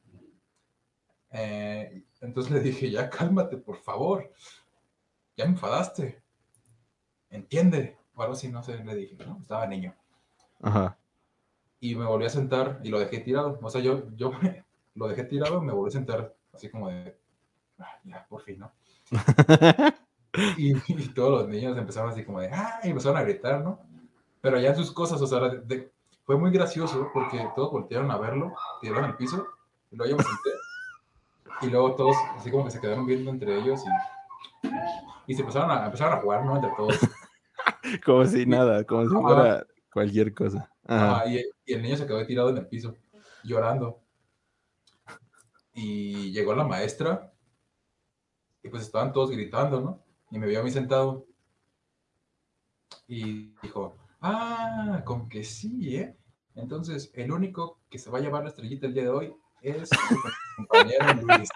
eh, entonces le dije, ya cálmate, por favor, ya me enfadaste, entiende, o algo así, no sé, le dije, ¿no? Estaba niño Ajá. y me volví a sentar y lo dejé tirado. O sea, yo, yo lo dejé tirado, me volví a sentar así como de, "Ah, ya, por fin, ¿no? Y, y todos los niños empezaron así como de, ah, y empezaron a gritar, ¿no? Pero en sus cosas, o sea, de- de- fue muy gracioso porque todos voltearon a verlo, tiraron al piso, y luego yo me senté, y luego todos así como que se quedaron viendo entre ellos y, y se empezaron a, empezaron a jugar, ¿no? Entre todos. Como si nada, como si fuera cualquier cosa. Ah, y, y el niño se quedó tirado en el piso, llorando. Y llegó la maestra, y pues estaban todos gritando, ¿no? Y me vio a mí sentado. Y dijo, ah, con que sí, ¿eh? Entonces, el único que se va a llevar la estrellita el día de hoy es su compañero Luis.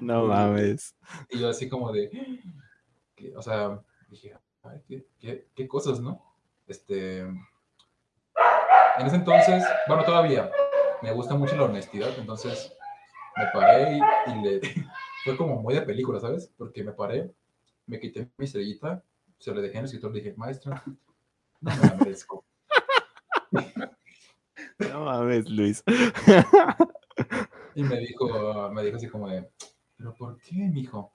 No mames. Y yo así como de, que, o sea, dije, ay, qué, qué- qué cosas, ¿no? Este, en ese entonces, bueno, todavía me gusta mucho la honestidad, entonces me paré y, y le, fue como muy de película, ¿sabes? Porque me paré, me quité mi estrellita, se la dejé en el escritorio, le dije, maestra, no me la merezco. No mames, Luis. Y me dijo, me dijo así como de, ¿pero por qué, mijo?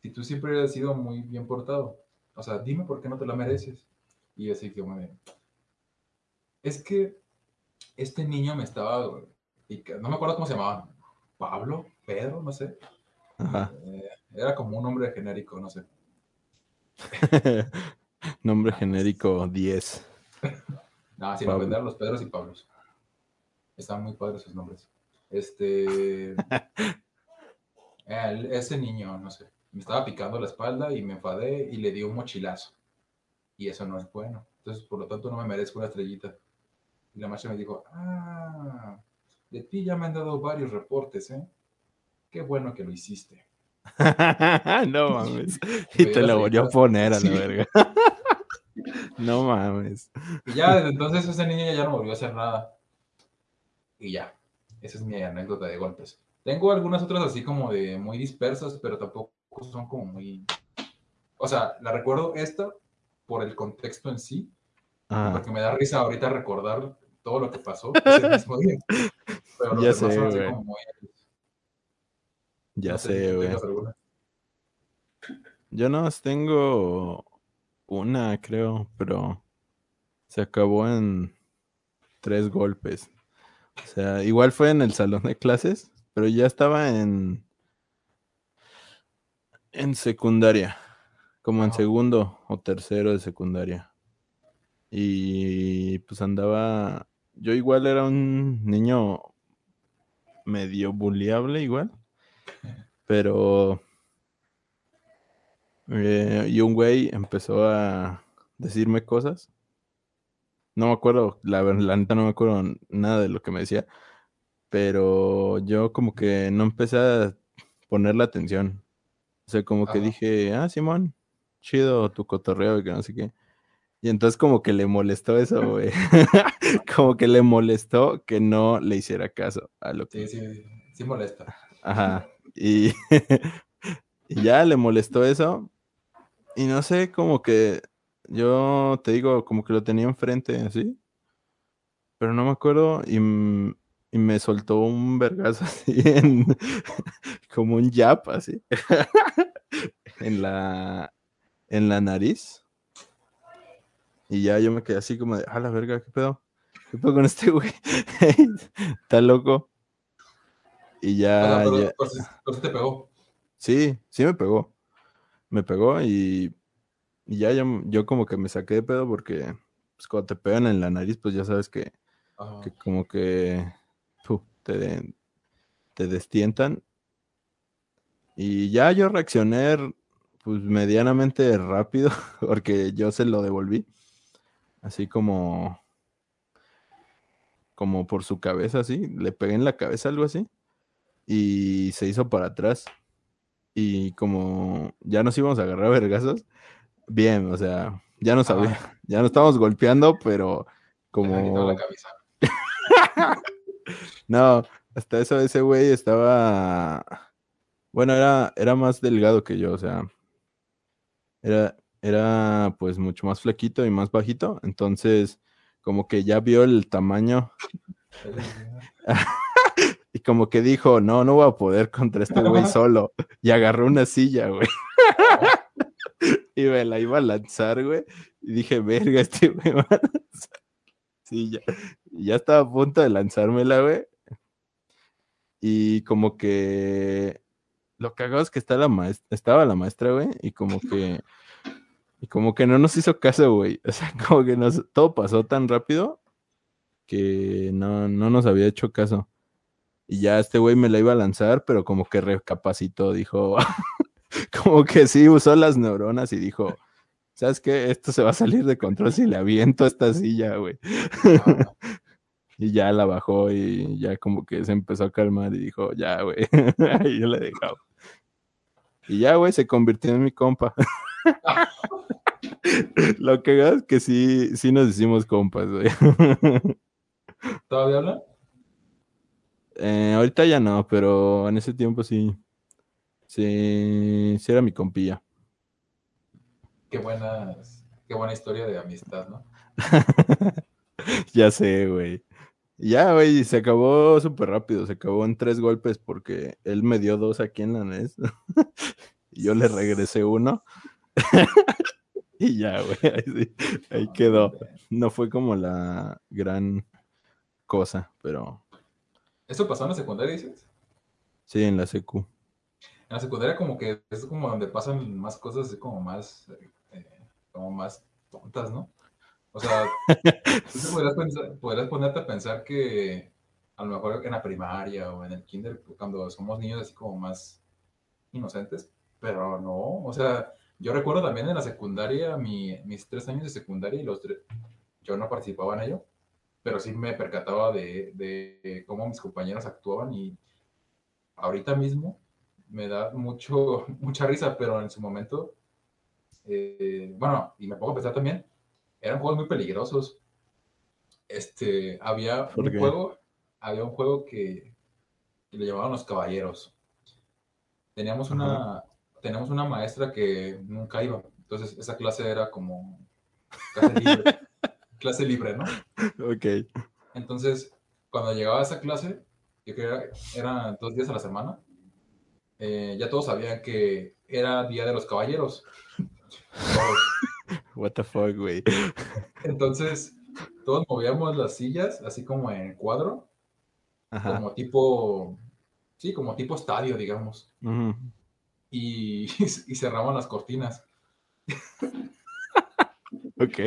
Si tú siempre has sido muy bien portado. O sea, dime por qué no te la mereces. Y yo así que, bueno, es que este niño me estaba, no me acuerdo cómo se llamaba, Pablo, Pedro, no sé. Ajá. Eh, era como un nombre genérico, no sé. Nombre genérico 10. No, sin Pablo. ofender los Pedros y Pablos. Están muy padres sus nombres. Este. el- ese niño, no sé, me estaba picando la espalda y me enfadé y le di un mochilazo. Y eso no es bueno. Entonces, por lo tanto, no me merezco una estrellita. Y la maestra me dijo: Ah, de ti ya me han dado varios reportes, ¿eh? Qué bueno que lo hiciste. no mames. Me Y te lo volvió a poner a Sí. la verga. no mames. Y ya desde entonces ese niño ya no volvió a hacer nada. Y ya. Esa es mi anécdota de golpes. Tengo algunas otras así como de muy dispersas, pero tampoco son como muy... O sea, la recuerdo esta por el contexto en sí, Ah, porque me da risa ahorita recordar todo lo que pasó ese mismo día. Pero los Ya demás sé, son así güey. como muy... ya no sé, güey. Yo no tengo una, creo, pero se acabó en tres golpes. O sea, igual fue en el salón de clases, pero ya estaba en en secundaria, como en segundo o tercero de secundaria. Y pues andaba, yo igual era un niño medio bulliable igual, pero eh, y un güey empezó a decirme cosas. No me acuerdo, la, la neta no me acuerdo nada de lo que me decía, pero yo como que no empecé a ponerle atención. O sea, como que dije, ah, Simón, chido tu cotorreo y que no sé qué. Y entonces como que le molestó eso, güey. como que le molestó que no le hiciera caso a lo que Sí, sí, sí molesta. Ajá. Y, y ya le molestó eso. Y no sé, como que yo te digo, como que lo tenía enfrente, así. Pero no me acuerdo. Y, y me soltó un vergazo así, en- como un jab, así. en la, en la nariz. Y ya yo me quedé así como de, ah, la verga, ¿qué pedo? ¿Qué pedo con este güey? Está loco. Y ya, pero, te pegó. Sí, sí me pegó. Me pegó y, y ya yo, yo como que me saqué de pedo porque pues, cuando te pegan en la nariz, pues ya sabes que, que como que te, de- te destientan. Y ya yo reaccioné pues medianamente rápido porque yo se lo devolví. Así como como por su cabeza así, le pegué en la cabeza algo así y se hizo para atrás. Y como ya nos íbamos a agarrar vergazos, bien, o sea, ya no sabía, ya no estábamos golpeando, pero como la no, hasta eso ese güey estaba bueno, era era más delgado que yo, o sea, era era pues mucho más flaquito y más bajito, entonces como que ya vio el tamaño y como que dijo, "No, no voy a poder contra este güey solo." Y agarró una silla, güey. Y me la iba a lanzar, güey. Y dije, verga, este güey va a lanzar. Sí, ya, y ya estaba a punto de lanzármela, güey. Y como que lo cagado es que está la maestra, estaba la maestra, güey, y como que y como que no nos hizo caso, güey. O sea, como que nos, todo pasó tan rápido que no, no nos había hecho caso. Y ya este güey me la iba a lanzar, pero como que recapacitó, dijo, como que sí usó las neuronas y dijo, ¿sabes qué? Esto se va a salir de control si le aviento esta silla, güey. Y ya la bajó y ya como que se empezó a calmar y dijo, ya, güey. y yo le dejaba. Y ya, güey, se convirtió en mi compa. Lo que es que sí, sí nos hicimos compas, güey. ¿Todavía habla? Eh, ahorita ya no, pero en ese tiempo sí. Sí, sí era mi compilla. Qué buenas, qué buena historia de amistad, ¿no? ya sé, güey. Ya, güey, se acabó súper rápido, se acabó en tres golpes porque él me dio dos aquí en la NES. y yo le regresé uno. y ya, güey, ahí, sí, ahí quedó. No fue como la gran cosa, pero ¿Eso pasó en la secundaria, dices? sí, en la secu. En la secundaria como que es como donde pasan más cosas así como más, eh, como más tontas, ¿no? O sea, tú podrías, pensar- podrías ponerte a pensar que a lo mejor en la primaria o en el kinder, cuando somos niños así como más inocentes, pero no, o sea, yo recuerdo también en la secundaria, mi- mis tres años de secundaria y los tres, yo no participaba en ello, pero sí me percataba de, de cómo mis compañeros actuaban y ahorita mismo me da mucho, mucha risa, pero en su momento, eh, bueno, y me pongo a pensar también, eran juegos muy peligrosos. Este, había ¿Por un qué? juego, había un juego que, que le llamaban los caballeros. Teníamos una, teníamos una maestra que nunca iba, entonces esa clase era como clase libre, clase libre, ¿no? Ok. Entonces, cuando llegaba a esa clase, yo creo que era- eran dos días a la semana, eh, ya todos sabían que era Día de los Caballeros. What the fuck, güey. Entonces, todos movíamos las sillas, así como en cuadro, Ajá. como tipo, sí, como tipo estadio, digamos, Ujú. Y, y cerraban las cortinas. Ok.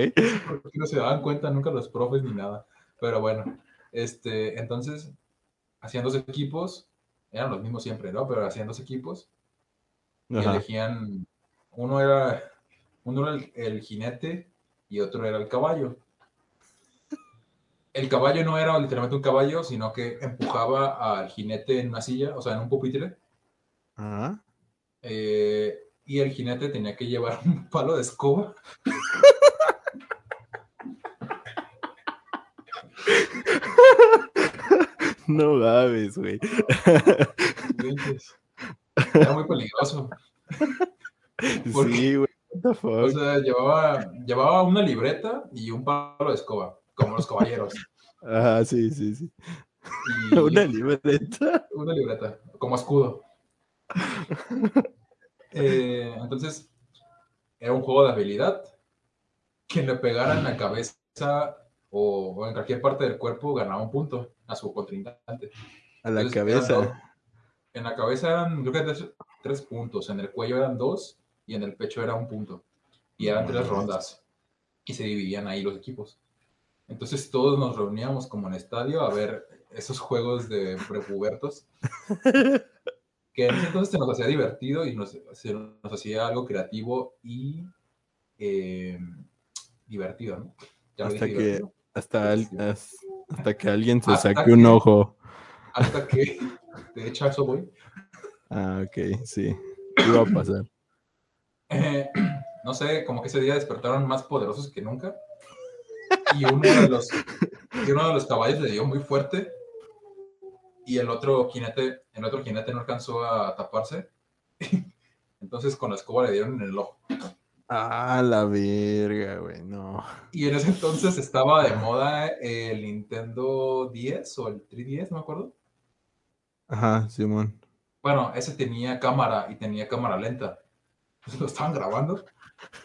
Porque no se daban cuenta nunca los profes ni nada. Pero bueno, este, entonces, hacían dos equipos, eran los mismos siempre, ¿no? Pero hacían dos equipos y Ajá. elegían, uno era, uno era el, el jinete y otro era el caballo. El caballo no era literalmente un caballo, sino que empujaba al jinete en una silla, o sea, en un pupitre, Ajá. Eh, y el jinete tenía que llevar un palo de escoba No mames, güey. Era muy peligroso. ¿Por Sí, güey. O sea, llevaba, llevaba una libreta y un palo de escoba, como los caballeros. Ajá, sí, sí, sí. Y Una libreta. una libreta, como escudo. Eh, entonces, era un juego de habilidad. Quien le pegara en la cabeza o, o en cualquier parte del cuerpo ganaba un punto a su contrincante. A la Entonces, eran dos- cabeza. En la cabeza eran, creo que tres, tres puntos, en el cuello eran dos y en el pecho era un punto. Y eran tres rondas. Y se dividían ahí los equipos. Entonces todos nos reuníamos como en estadio a ver esos juegos de prepubertos. que en ese entonces se nos hacía divertido y nos, se nos hacía algo creativo y eh, divertido, ¿no? Ya Hasta dije, que, divertido. hasta, al- Divertido. as- hasta que alguien se Hasta saque un ojo. Hasta que, de hecho, a eso voy. Ah, ok, sí. Iba a pasar. Eh, no sé, como que ese día despertaron más poderosos que nunca. Y uno de los, y uno de los caballos le dio muy fuerte. Y el otro jinete, el otro jinete no alcanzó a taparse. Entonces con la escoba le dieron en el ojo. Ah, la verga, güey. No. Y en ese entonces estaba de moda el Nintendo 10 o el 3DS, no me acuerdo. Ajá, Simón. Bueno, ese tenía cámara y tenía cámara lenta. Entonces lo estaban grabando.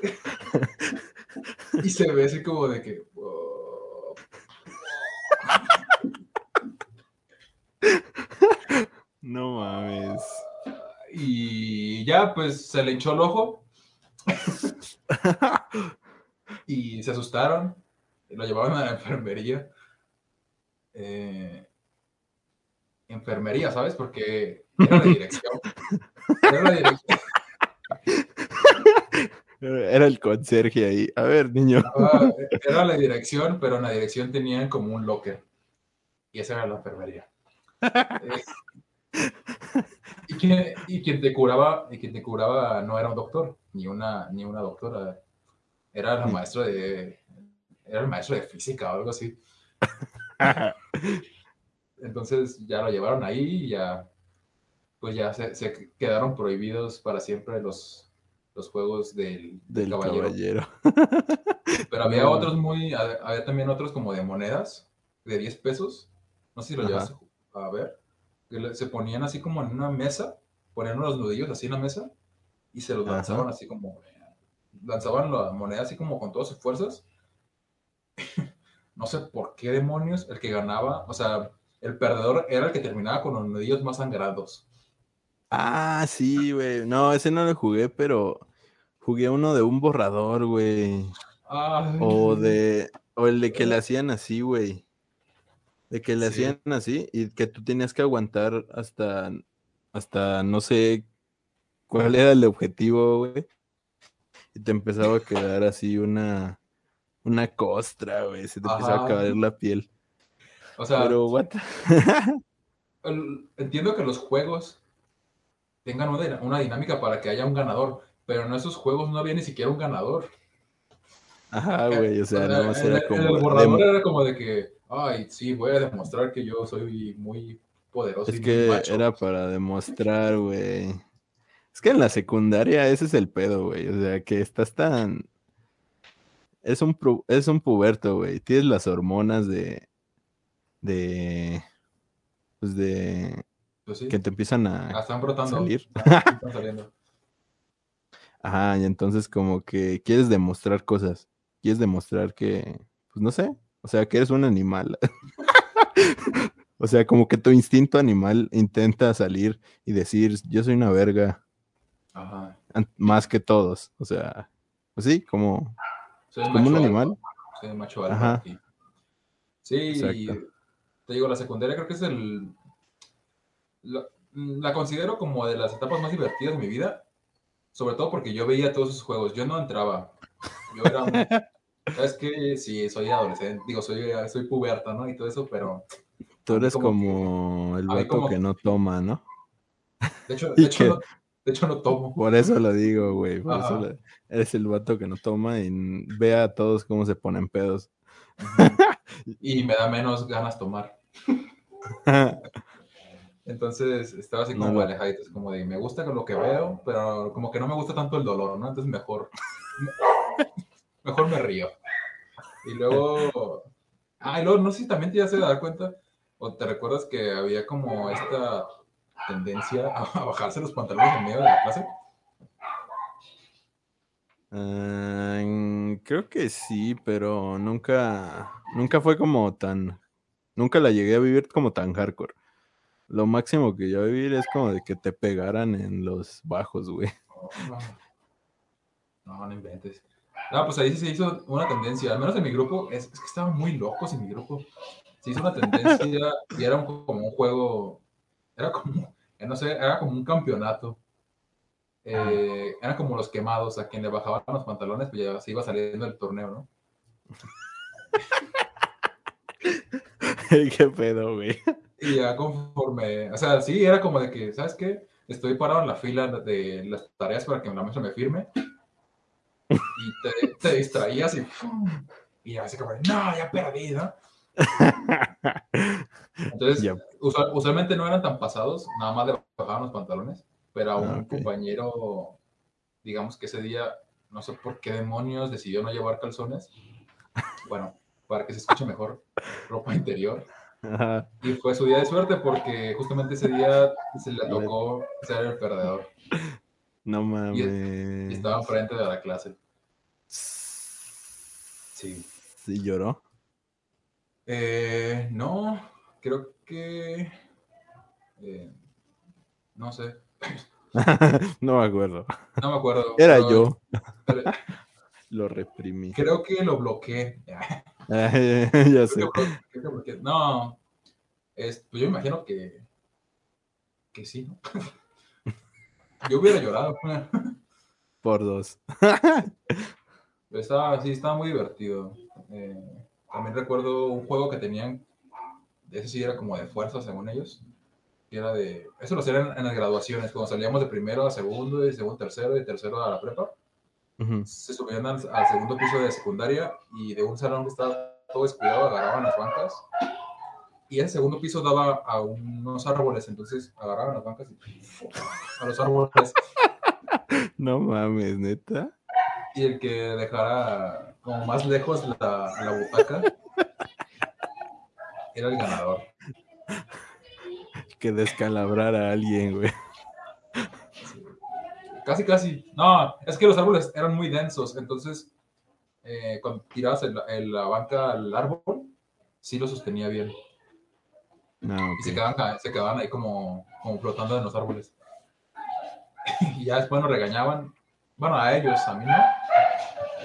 y se ve así como de que. oh, No mames. Y ya, pues se le hinchó el ojo y se asustaron. Lo llevaron a la enfermería. Eh, enfermería, ¿sabes? Porque era la dirección. Era la dirección. Era el conserje ahí. A ver, niño. Era la dirección, pero en la dirección tenían como un locker. Y esa era la enfermería. Eh, y, quien, y quien te curaba, y quien te curaba no era un doctor, ni una, ni una doctora. Era la maestra de. Era el maestro de física o algo así. Entonces ya lo llevaron ahí y ya. Pues ya se, se quedaron prohibidos para siempre los, los juegos del, del caballero. caballero. Pero había No. otros muy, había también otros como de monedas de 10 pesos no sé si lo Ajá. llevas a ver, se ponían así como en una mesa, ponían unos nudillos así en la mesa y se los Ajá. lanzaban así como, lanzaban la moneda así como con todas sus fuerzas. no sé por qué demonios el que ganaba, o sea, el perdedor era el que terminaba con los nudillos más sangrados. Ah, sí, güey. No, ese no lo jugué, pero jugué uno de un borrador, güey. O de. O el de que le hacían así, güey. De que le Sí. hacían así y que tú tenías que aguantar hasta. Hasta no sé cuál era el objetivo, güey. Y te empezaba a quedar así una. Una costra, güey. Se te empezaba a caer la piel. O sea, Pero, what? entiendo que los juegos tengan una, una dinámica para que haya un ganador, pero en esos juegos no había ni siquiera un ganador. Ajá, güey. O sea, nada más era como. el de- borrador era como de que, ay, sí, voy a demostrar que yo soy muy poderoso Es y que macho. era para demostrar, güey. Es que en la secundaria ese es el pedo, güey. O sea, que estás tan... Es un, pu- es un puberto, güey. Tienes las hormonas de... De... Pues de... Pues sí. Que te empiezan Ah, a están brotando. salir. Ah, sí están saliendo. Ajá, y entonces como que quieres demostrar cosas. Quieres demostrar que... Pues no sé. O sea, que eres un animal. o sea, como que tu instinto animal intenta salir y decir, yo soy una verga. Ajá. más que todos. O sea, pues sí, como, Soy como un animal. Soy macho Ajá. aquí. Sí, Exacto. te digo, la secundaria creo que es el... La, la considero como de las etapas más divertidas de mi vida, sobre todo porque yo veía todos esos juegos. Yo no entraba. Yo era un... ¿Sabes qué? Sí, soy adolescente, digo, soy, soy puberta, ¿no? Y todo eso, pero... Tú eres como como el vato como- que no toma, ¿no? De hecho, ¿Y de hecho, no, de hecho no tomo. Por eso lo digo, güey. Por eso Ajá. lo- eres el vato que no toma y ve a todos cómo se ponen pedos. Y me da menos ganas tomar. Entonces estaba así como No lo- alejadito, es como de me gusta lo que veo, pero como que no me gusta tanto el dolor, ¿no? Entonces mejor, mejor me río. Y luego, ah, y luego no sé si también te ya se dar cuenta, o te recuerdas que había como esta tendencia a, bajarse los pantalones en medio de la clase. Ah, creo que sí, pero nunca, nunca fue como tan, nunca la llegué a vivir como tan hardcore. Lo máximo que yo vivir es como de que te pegaran en los bajos, güey. No, no, no inventes. No, pues ahí sí se hizo una tendencia, al menos en mi grupo, es, es que estaban muy locos en mi grupo. Se hizo una tendencia y era un- como un juego, era como, eh, no sé, era como un campeonato. Eh, eran como los quemados, a quien le bajaban los pantalones, pues ya se iba saliendo el torneo, ¿no? Qué pedo, güey. Y ya conforme, o sea, sí, era como de que, ¿sabes qué? Estoy parado en la fila de las tareas para que la maestra me firme. Y te, te distraías y, y así como, no, ya perdí, ¿no? Entonces, Ya. usual- usualmente no eran tan pasados, nada más le bajaban los pantalones, pero a un Ah, ok. compañero, digamos que ese día, no sé por qué demonios decidió no llevar calzones. Bueno, para que se escuche mejor, ropa interior. Ajá. Y fue su día de suerte porque justamente ese día se le tocó ser el perdedor No y mames. estaba enfrente de la clase. Sí. Sí lloró. Eh, no, creo que... eh, no sé, no me acuerdo. no me acuerdo. Era pero- yo. pero Lo reprimí. Creo que lo bloqueé. ya sé. No, es, pues yo me imagino que, que sí, ¿no? Yo hubiera llorado. Por dos. Pero estaba, sí, estaba muy divertido. Eh, también recuerdo un juego que tenían, ese sí era como de fuerza según ellos. que era de, eso lo hacían en, en las graduaciones, cuando salíamos de primero a segundo, y segundo a tercero, y tercero a la prepa. Se subían al, al segundo piso de secundaria y de un salón que estaba todo descuidado agarraban las bancas. Y ese segundo piso daba a unos árboles, entonces agarraban las bancas y a los árboles. No mames, neta. Y el que dejara como más lejos la, la butaca era el ganador. que descalabrar a alguien, güey. Casi, casi. No, es que los árboles eran muy densos, entonces eh, cuando tirabas el- el- la banca al árbol, sí lo sostenía bien. No, Y se quedaban, se quedaban ahí como, como flotando en los árboles. y ya después nos regañaban. Bueno, a ellos, a mí no.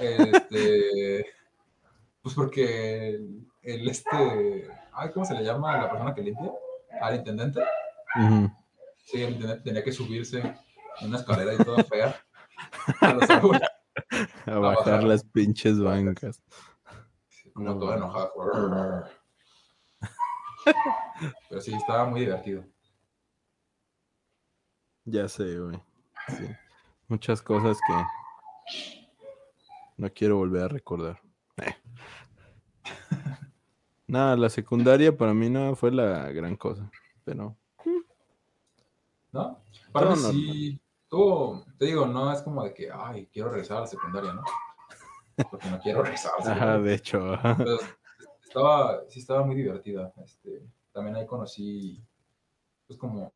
Este, pues porque el, el este. Ay, ¿cómo se le llama a la persona que limpia? Al intendente. Sí, el intendente tenía que subirse una escalera y toda fea a bajar bajar. las pinches bancas. Como No, todo no. enojado. Pero sí, estaba muy divertido. Ya sé, güey. Sí. Muchas cosas que no quiero volver a recordar. Eh. Nada, la secundaria para mí no fue la gran cosa, pero ¿No? Para mí sí. Tú, te digo, no es como de que, ay, quiero regresar a la secundaria, ¿no? Porque no quiero regresar a la ajá, de hecho, estaba, sí estaba muy divertida. Este, también ahí conocí, pues como,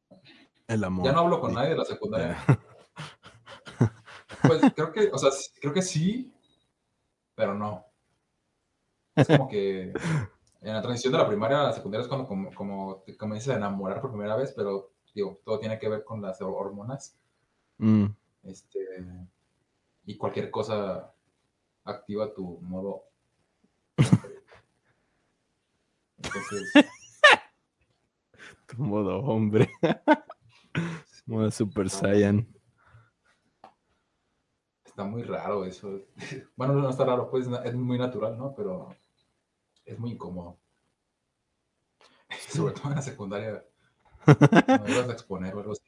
el amor. ya no hablo con sí. nadie de la secundaria. Pues creo que, o sea, sí- creo que sí, pero no. Es como que en la transición de la primaria a la secundaria es cuando como, como te comienzas a enamorar por primera vez, pero digo, todo tiene que ver con las hormonas. Mm, Este, y cualquier cosa activa tu modo. Entonces, tu modo hombre. modo Super Saiyan. está muy raro eso. Bueno, no está raro, pues es muy natural, ¿no? Pero es muy incómodo. Sobre todo en la secundaria. Cuando ibas a exponer o algo así.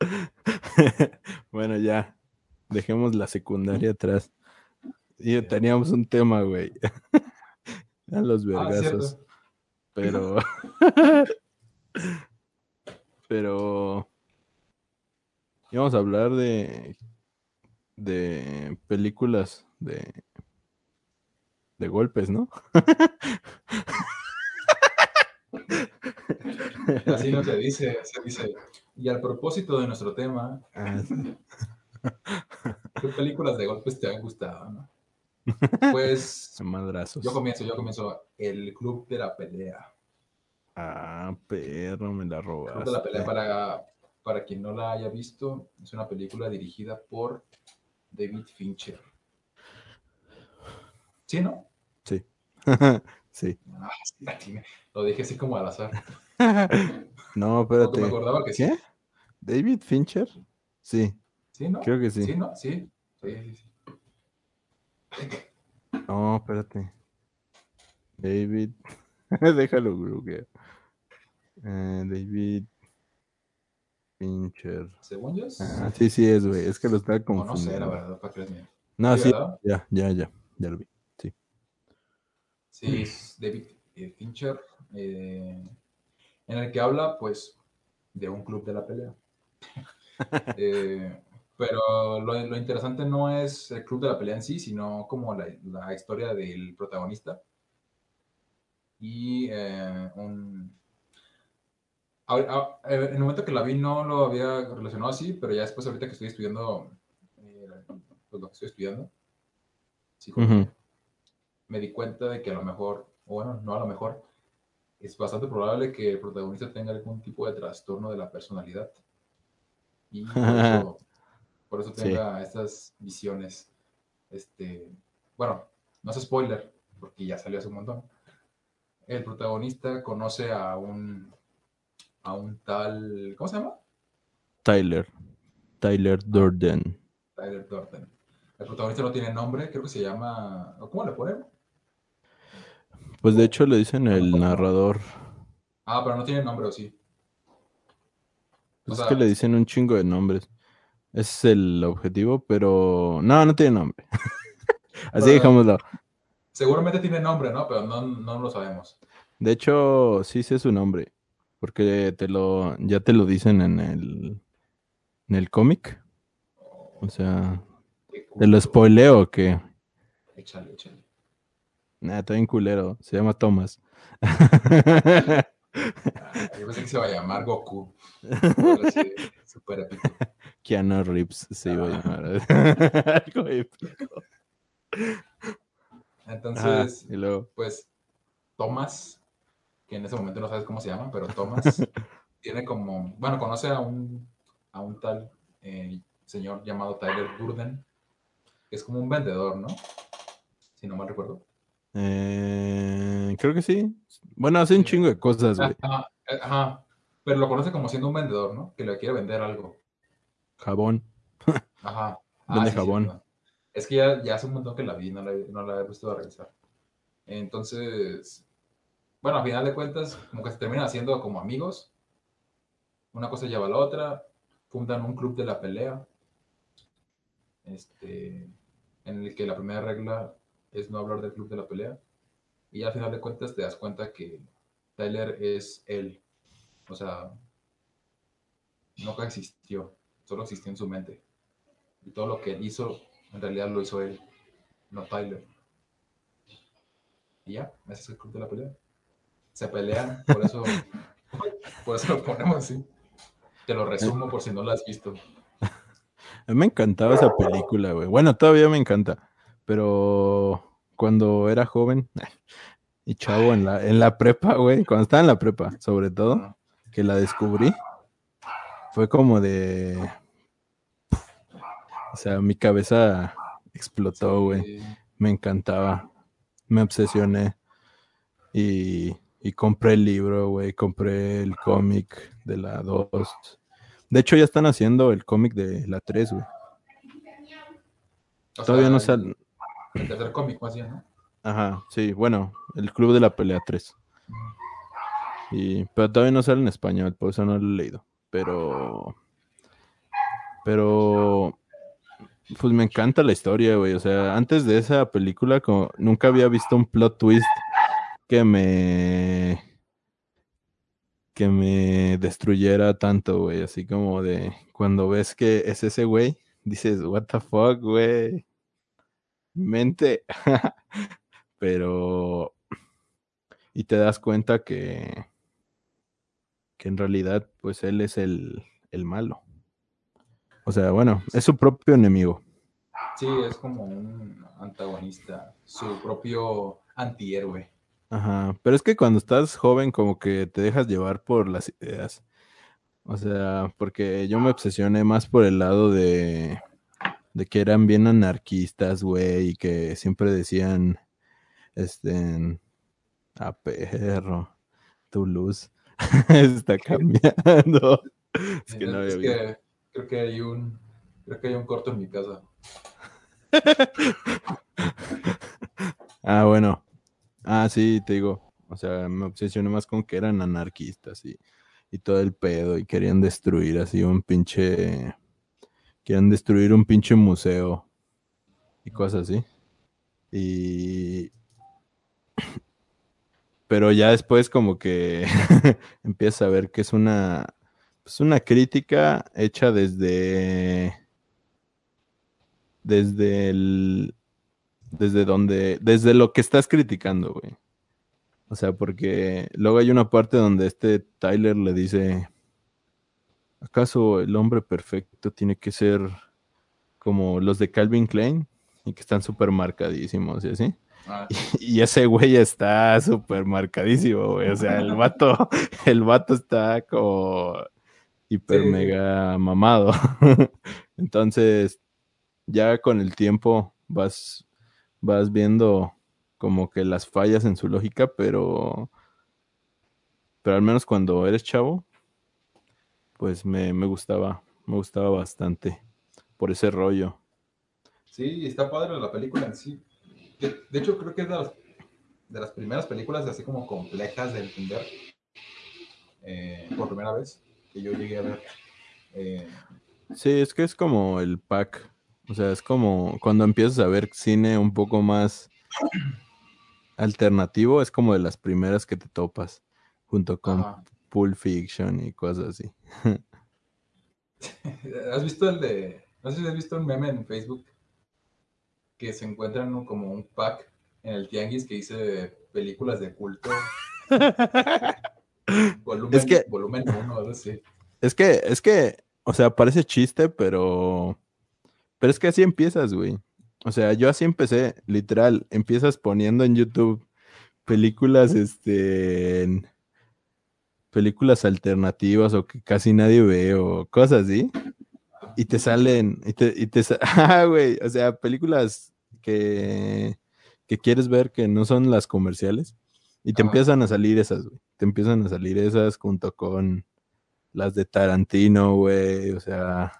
bueno, ya. Dejemos la secundaria atrás. Y teníamos un tema, güey. Eran los Ah, vergazos. pero. pero. Íbamos a hablar de. de películas de. de golpes, ¿no? Así no se dice, se dice. Y al propósito de nuestro tema, Ah. ¿qué películas de golpes te han gustado, no? Pues Madrazos. yo comienzo, yo comienzo. El Club de la Pelea. Ah, perro, me la Club robaste. de la Pelea, para, para quien no la haya visto, es una película dirigida por David Fincher. ¿Sí, no? Sí. sí. Ah. Lo dije así como al azar. No, me acordaba que sí. ¿David Fincher? Sí, ¿Sí, no? creo que sí. ¿Sí, no? Sí. Sí, sí, sí. No, espérate. David. Déjalo, Gruger. Eh, David Fincher. Según yo, Ah, sí, sí es, güey. Es que lo estaba o no sé, confundiendo. la verdad, para creerme. No, Sí, ya, ya, ya. Ya lo vi. Sí. Sí, es David eh, Fincher, eh, en el que habla, pues, de un club de la pelea. Eh, pero lo, lo interesante no es el club de la pelea en sí, sino como la, la historia del protagonista. Y eh, un... a- a- en el momento que la vi no lo había relacionado así, pero ya después ahorita que estoy estudiando eh, pues, lo que estoy estudiando, me di cuenta de que a lo mejor, o bueno, no a lo mejor, es bastante probable que el protagonista tenga algún tipo de trastorno de la personalidad. Y por eso, por eso Sí. tenga estas visiones. Este, bueno, no es spoiler, porque ya salió hace un montón. El protagonista conoce a un, a un tal, ¿cómo se llama? Tyler. Tyler Durden. Tyler Durden. El protagonista no tiene nombre, creo que se llama, ¿cómo le ponen? Pues de hecho le dicen el narrador. Ah, pero no tiene nombre, ¿o sí? O es sea- que le dicen un chingo de nombres. Ese es el objetivo, pero. No, no tiene nombre. Así dejámoslo. Seguramente tiene nombre, ¿no? Pero no, no lo sabemos. De hecho, sí sé su nombre. Porque te lo, ya te lo dicen en el, en el cómic. O sea, ¿te lo spoileo o qué? Échale, échale. Nah, está bien culero. Se llama Thomas. Ah, yo pensé que se iba a llamar Goku. Algo así, Súper épico. Keanu Reeves se iba a llamar. Algo épico. Entonces, y luego. pues, Thomas, que en ese momento no sabes cómo se llama, pero Thomas tiene como, bueno, conoce a un, a un tal eh, señor llamado Tyler Durden, que es como un vendedor, ¿no? Si no mal recuerdo. Eh, creo que sí. Bueno, hace un chingo de cosas, güey. Ajá, eh, ajá, pero lo conoce como siendo un vendedor, ¿no? Que le quiere vender algo. Jabón. Ajá. Vende sí, jabón. Es que ya, ya hace un montón que la vi, no la, no la he visto a revisar. Entonces, bueno, a final de cuentas, como que se terminan haciendo como amigos. Una cosa lleva a la otra. Fundan un club de la pelea. Este, en el que la primera regla es no hablar del club de la pelea. Y al final de cuentas te das cuenta que Tyler es él. O sea, nunca existió, solo existió en su mente. Y todo lo que él hizo, en realidad lo hizo él, no Tyler. Y ya, ese es el club de la pelea. Se pelean, por eso, por eso lo ponemos así. Te lo resumo por si no lo has visto. Me encantaba esa película, güey. Bueno, todavía me encanta. Pero cuando era joven y chavo en la, en la prepa, güey, cuando estaba en la prepa, sobre todo, que la descubrí, fue como de... O sea, mi cabeza explotó, güey. Sí. Me encantaba. Me obsesioné. Y, y compré el libro, güey. Compré el cómic de la 2. De hecho, ya están haciendo el cómic de la 3, güey. Todavía sea, no sale. El tercer cómic, más bien, ¿no? Ajá, sí, bueno, el Club de la Pelea 3. Y, pero todavía no sale en español, por eso no lo he leído. Pero. Pero. Pues me encanta la historia, güey. O sea, antes de esa película, como, nunca había visto un plot twist que me. que me destruyera tanto, güey. Así como de. Cuando ves que es ese güey, dices, what the fuck, güey. Mente. Pero. Y te das cuenta que. que en realidad, pues él es el, el malo. O sea, bueno, es su propio enemigo. Sí, es como un antagonista, su propio antihéroe. Ajá. Pero es que cuando estás joven, como que te dejas llevar por las ideas. O sea, porque yo me obsesioné más por el lado de. De que eran bien anarquistas, güey, y que siempre decían. Este. A perro. Tu luz está cambiando. Es que no había es que creo que hay un creo que hay un corto en mi casa. Ah, bueno. Ah, sí, te digo. O sea, me obsesioné más con que eran anarquistas y, y todo el pedo y querían destruir así un pinche... Querían destruir un pinche museo y cosas así. Y... Pero ya después como que empiezas a ver que es una... Es una crítica hecha desde... Desde el, desde donde, desde lo que estás criticando, güey. O sea, porque luego hay una parte donde este Tyler le dice, ¿acaso el hombre perfecto tiene que ser como los de Calvin Klein? Y que están súper marcadísimos y así. Ah, Y ese güey está súper marcadísimo, güey. O sea, el vato, el vato está como hiper Sí. mega mamado. Entonces, ya con el tiempo vas, vas viendo como que las fallas en su lógica, pero, pero al menos cuando eres chavo, pues me, me gustaba, me gustaba bastante por ese rollo. sí, está padre la película en sí. De, de hecho, creo que es de las, de las primeras películas así como complejas de entender eh, por primera vez que yo llegué a ver. Eh, Sí, es que es como el pack. O sea, es como cuando empiezas a ver cine un poco más alternativo, es como de las primeras que te topas, junto con ajá. Pulp Fiction y cosas así. ¿Has visto el de.? No sé si has visto un meme en Facebook que se encuentran como un pack en el tianguis que hice películas de culto. volumen, Es que- volumen uno, algo así. Es que, es que, o sea, parece chiste, pero. Pero es que así empiezas, güey. O sea, yo así empecé, literal. Empiezas poniendo en YouTube películas, este. en- películas alternativas o que casi nadie ve o cosas así. Y te salen. Y te, y te Ah, güey. O sea, películas que. que quieres ver que no son las comerciales. Y te Ajá. empiezan a salir esas, güey. Te empiezan a salir esas junto con las de Tarantino, güey, o sea,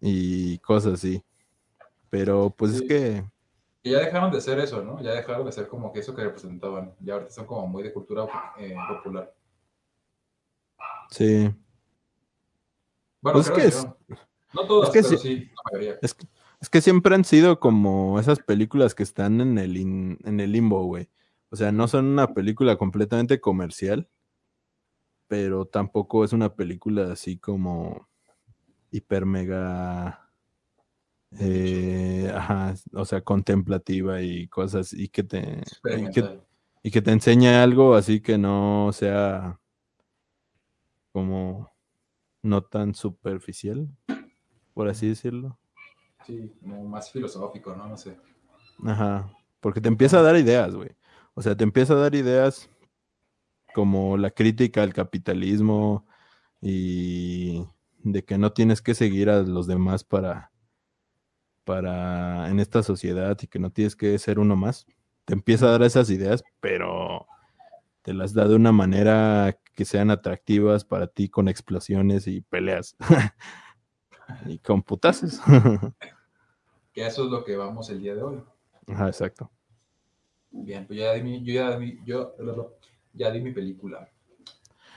y cosas así. Pero pues Sí. es que, Y ya dejaron de hacer eso, ¿no? Ya dejaron de ser como que eso que representaban. Ya ahorita son como muy de cultura eh, popular. Sí, Bueno, Pues es que que es- no. No todas, que pero sí- sí, la mayoría. es que, es que siempre han sido como esas películas que están en el, in- en el limbo, güey. O sea, no son una película completamente comercial, pero tampoco es una película así como hiper mega... eh, ajá, o sea, contemplativa y cosas y que te y que, y que te enseñe algo así que no sea como no tan superficial, por así decirlo. Sí, como más filosófico, ¿no? No sé. Ajá, porque te empieza a dar ideas, güey. O sea, te empieza a dar ideas como la crítica al capitalismo y de que no tienes que seguir a los demás para para en esta sociedad y que no tienes que ser uno más. Te empieza a dar esas ideas, pero te las da de una manera que sean atractivas para ti con explosiones y peleas. y con putazos. Que eso es lo que vamos el día de hoy. Ajá, exacto. Bien, pues ya di mi, yo ya di, yo, ya di mi película.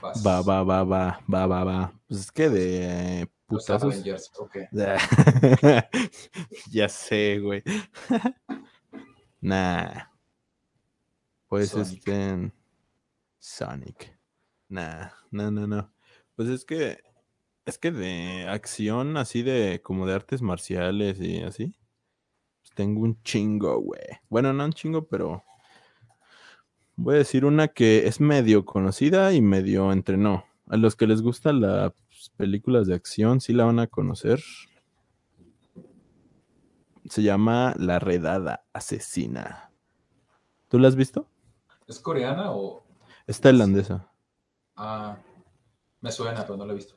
Vas. Va, va, va, va, va, va, va. Pues es que de Los putazos. Avengers, ok. ya sé, güey. nah. Pues Sonic. este. Sonic. Nah, no, no, no. Pues es que. Es que de acción, así de. como de artes marciales y así. Pues tengo un chingo, güey. Bueno, no un chingo, pero. Voy a decir una que es medio conocida y medio entrenó. A los que les gustan las películas de acción, sí la van a conocer. Se llama La Redada Asesina. ¿Tú la has visto? ¿Es coreana o.? Es tailandesa. Ah, me suena, pero no la he visto.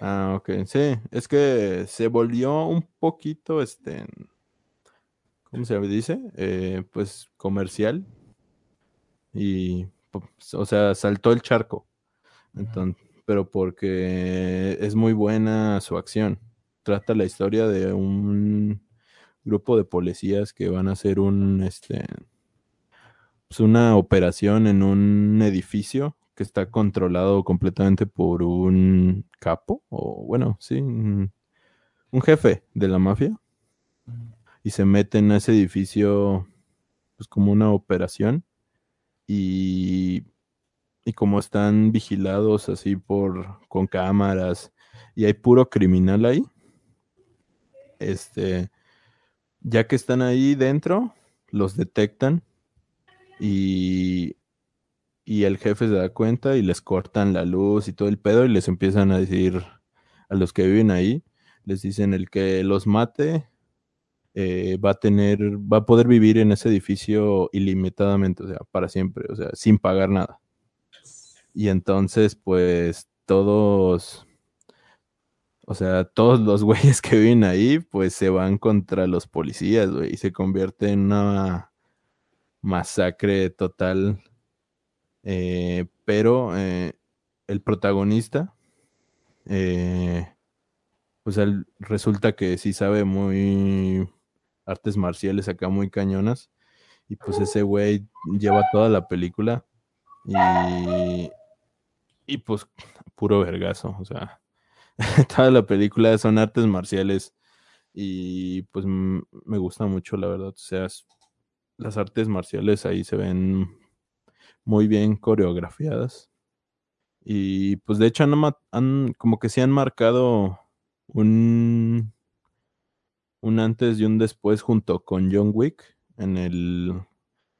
Ah, ok. Sí, es que se volvió un poquito, este, ¿cómo se dice? Eh, pues comercial. Y, pues, o sea, saltó el charco. Entonces, pero porque es muy buena su acción. Trata la historia de un grupo de policías que van a hacer un, este, pues una operación en un edificio que está controlado completamente por un capo, o bueno, sí, un, jefe de la mafia, y se meten a ese edificio, pues como una operación, y, y como están vigilados así por, con cámaras, y hay puro criminal ahí, este, ya que están ahí dentro, los detectan y, y el jefe se da cuenta y les cortan la luz y todo el pedo y les empiezan a decir a los que viven ahí, les dicen el que los mate eh, va a tener, va a poder vivir en ese edificio ilimitadamente, o sea, para siempre, o sea, sin pagar nada. Y entonces, pues, todos, o sea, todos los güeyes que viven ahí, pues se van contra los policías, güey, y se convierte en una masacre total. Eh, pero eh, el protagonista, eh, pues él resulta que sí sabe muy artes marciales acá muy cañonas. Y pues ese güey lleva toda la película y, y pues puro vergazo. O sea, toda la película son artes marciales y pues me gusta mucho, la verdad. O sea, las artes marciales ahí se ven muy bien coreografiadas. Y pues de hecho han, como que se han marcado un, un antes y un después junto con John Wick en el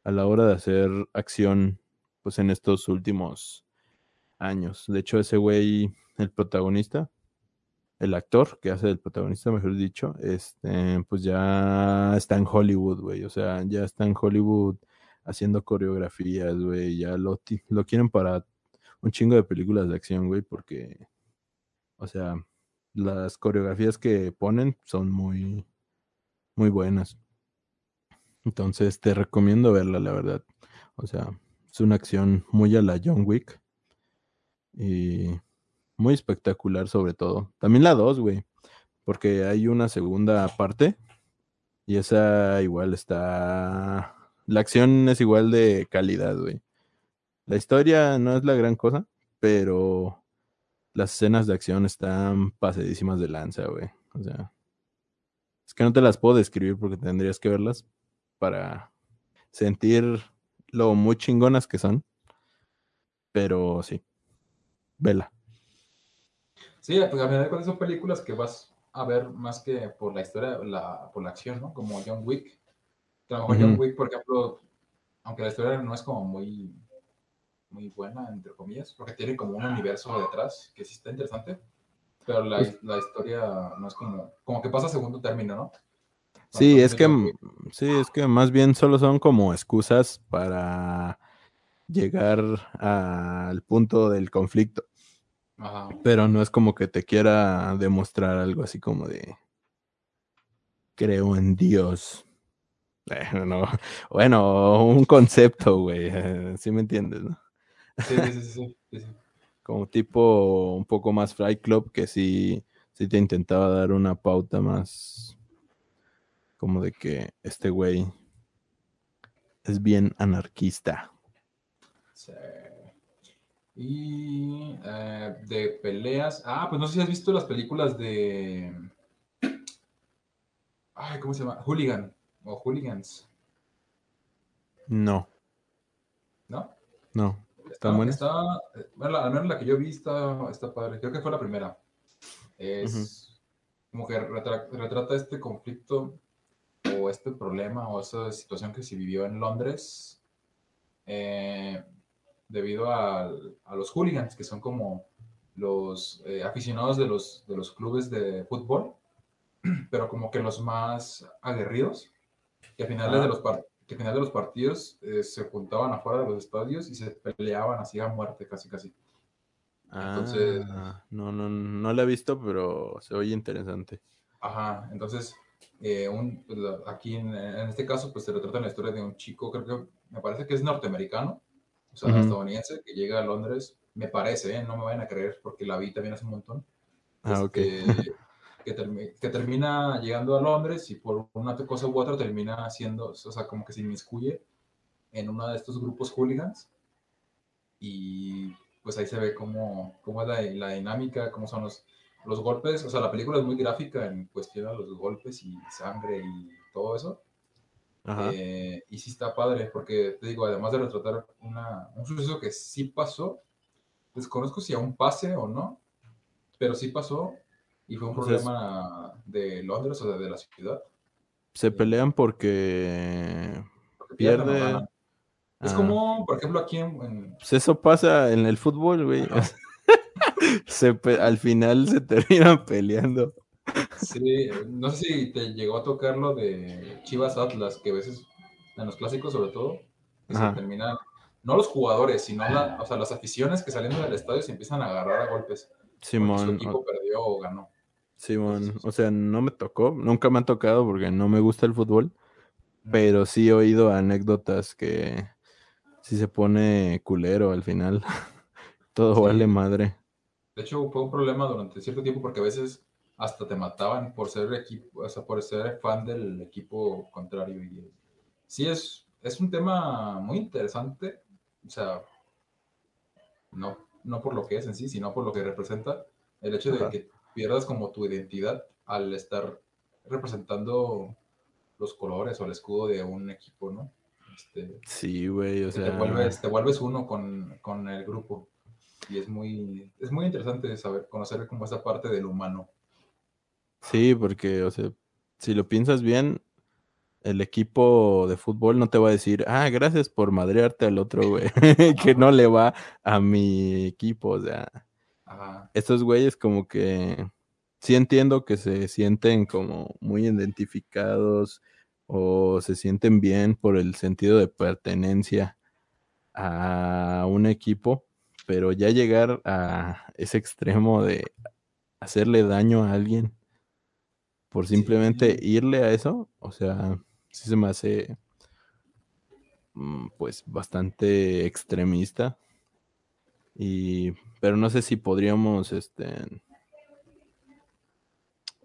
a la hora de hacer acción, pues en estos últimos años. De hecho, ese güey, el protagonista, el actor que hace el protagonista, mejor dicho, este, pues ya está en Hollywood, güey. O sea, ya está en Hollywood haciendo coreografías, güey. Ya lo, lo quieren para un chingo de películas de acción, güey, porque, o sea, las coreografías que ponen son muy, muy buenas. Entonces te recomiendo verla, la verdad. O sea, es una acción muy a la John Wick. Y muy espectacular sobre todo. También la 2, güey. Porque hay una segunda parte. Y esa igual está... La acción es igual de calidad, güey. La historia no es la gran cosa, pero las escenas de acción están pasadísimas de lanza, güey. O sea, es que no te las puedo describir porque tendrías que verlas para sentir lo muy chingonas que son. Pero sí, vela. Sí, pues a mí de son películas que vas a ver más que por la historia, por la acción, ¿no? Como John Wick. John Wick, por ejemplo, aunque la historia no es como muy muy buena, entre comillas, porque tiene como un universo detrás que sí está interesante, pero la, pues la historia no es como, como que pasa a segundo término, ¿no? Sí, es que, sí, es que más bien solo son como excusas para llegar al punto del conflicto. Pero no es como que te quiera demostrar algo así como de creo en Dios. Bueno, bueno, un concepto, güey. ¿Sí me entiendes, no? Sí, sí, sí, sí, Como tipo un poco más Fly Club, que sí, sí te intentaba dar una pauta más como de que este güey es bien anarquista. Sí. Y eh, de peleas. Ah, pues no sé si has visto las películas de. Ay, ¿cómo se llama? Hooligan o Hooligans. No. ¿No? No. Está, bueno, al menos la que yo vi está, está padre. Creo que fue la primera. Es como que retrata este conflicto o este problema o esa situación que se vivió en Londres eh, debido a, los hooligans, que son como los eh, aficionados de los, de los clubes de fútbol, pero como que los más aguerridos, y a finales de los partidos al final de los partidos eh, se juntaban afuera de los estadios y se peleaban así a muerte, casi, casi. Entonces, ah, no, no, no la he visto, pero se oye interesante. Ajá, entonces, eh, un, pues, aquí en, este caso, pues se retrata la historia de un chico, creo que me parece que es norteamericano, o sea, estadounidense, que llega a Londres, me parece, ¿eh? no me vayan a creer, porque la vi también hace un montón. Ah, ok. Que, termina llegando a Londres y por una cosa u otra termina haciendo, o sea, como que se inmiscuye en uno de estos grupos hooligans. Y pues ahí se ve cómo, cómo es la, la, dinámica, cómo son los, los golpes, o sea, la película es muy gráfica en cuestión a los golpes y sangre y todo eso. Eh, y sí está padre, porque te digo, además de retratar una, un suceso que sí pasó, desconozco si aún pase o no, pero sí pasó y fue un problema de Londres o de, la ciudad. Se pelean porque, pierde. Es ah. como, por ejemplo, aquí en, Pues eso pasa en el fútbol, güey. al final se terminan peleando. Sí, no sé si te llegó a tocar lo de Chivas Atlas, que a veces, en los clásicos sobre todo, se terminan, no los jugadores, sino o sea, las aficiones que saliendo del estadio se empiezan a agarrar a golpes. Simón. Su equipo perdió o ganó. Simón, o sea, no me tocó, nunca me ha tocado porque no me gusta el fútbol, pero sí he oído anécdotas que si se pone culero al final, todo vale madre. De hecho, fue un problema durante cierto tiempo porque a veces hasta te mataban por ser equipo, o sea, por ser fan del equipo contrario. Y sí es, es un tema muy interesante, o sea, no, no por lo que es en sí, sino por lo que representa el hecho de que pierdas como tu identidad al estar representando los colores o el escudo de un equipo, ¿no? Este, sí, güey, o sea... Te vuelves, uno con, el grupo. Y es muy, es muy interesante saber, conocer como esa parte del humano. Sí, porque, o sea, si lo piensas bien, el equipo de fútbol no te va a decir, ah, gracias por madrearte al otro, güey, que no le va a mi equipo, o sea, Ajá. estos güeyes como que sí entiendo que se sienten como muy identificados o se sienten bien por el sentido de pertenencia a un equipo, pero ya llegar a ese extremo de hacerle daño a alguien por simplemente Sí. irle a eso, o sea, sí se me hace mm, pues bastante extremista. Y pero no sé si podríamos este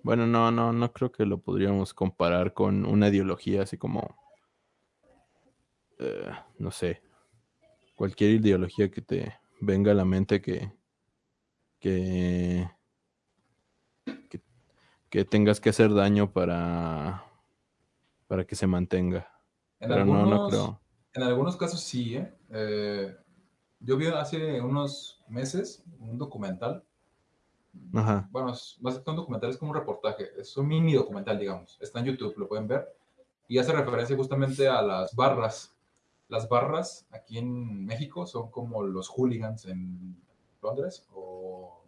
bueno, no, no, no creo que lo podríamos comparar con una ideología así como eh, no sé, cualquier ideología que te venga a la mente que que que, que tengas que hacer daño para para que se mantenga. En Pero no, no algunos, creo. en algunos casos sí, ¿eh? Eh, yo vi hace unos meses un documental. Ajá. Bueno, es, más que un documental, es como un reportaje. Es un mini documental, digamos. Está en YouTube, lo pueden ver. Y hace referencia justamente a las barras. Las barras aquí en México son como los hooligans en Londres o,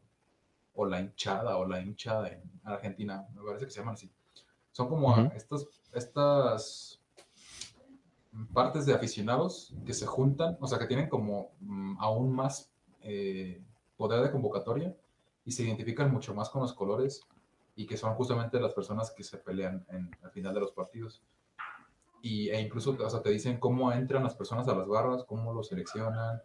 o la hinchada o la hinchada en Argentina. Me parece que se llaman así. Son como Ujú. estos, estas partes de aficionados que se juntan, o sea, que tienen como mm, aún más eh, poder de convocatoria y se identifican mucho más con los colores y que son justamente las personas que se pelean en, al final de los partidos. Y, e incluso o sea, te dicen cómo entran las personas a las barras, cómo los seleccionan.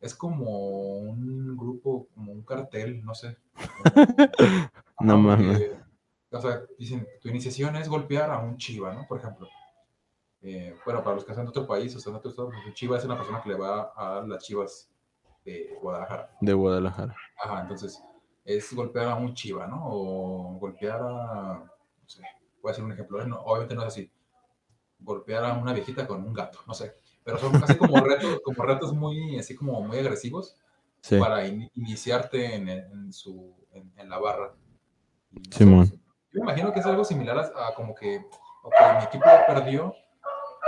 Es como un grupo, como un cartel, no sé. No mames. o sea, dicen, tu iniciación es golpear a un chiva, ¿no? Por ejemplo. Eh, bueno, para los que están en otro país, o sea, en otro estado, pues, un chiva es una persona que le va a las chivas de Guadalajara. De Guadalajara. Ajá, entonces es golpear a un chiva, ¿no? O golpear a, no sé, voy a hacer un ejemplo, no, obviamente no es así, golpear a una viejita con un gato, no sé, pero son casi como retos, como retos muy, así como muy agresivos Sí. para in, iniciarte en, en su, en, en, la barra. No Simón. sé, yo me imagino que es algo similar a, a como que, ok, mi equipo perdió,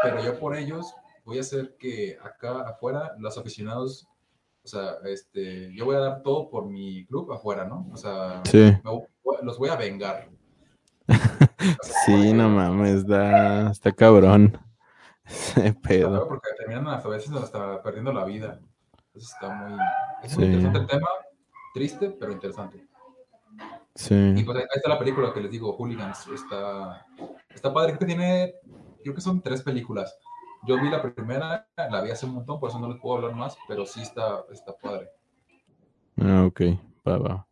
pero yo por ellos voy a hacer que acá afuera los aficionados o sea, este, yo voy a dar todo por mi club afuera, ¿no? O sea, Sí. me, los voy a vengar. Sí, no mames, está, está cabrón. Ese pedo. Porque terminan a veces hasta perdiendo la vida. Entonces está muy, es muy sí. interesante el tema, triste, pero interesante. Sí. Y pues ahí está la película que les digo, Hooligans. Está, está padre, creo que tiene, creo que son tres películas. Yo vi la primera, la vi hace un montón, por eso no les puedo hablar más, pero sí está, está padre. Ah, ok, va, va.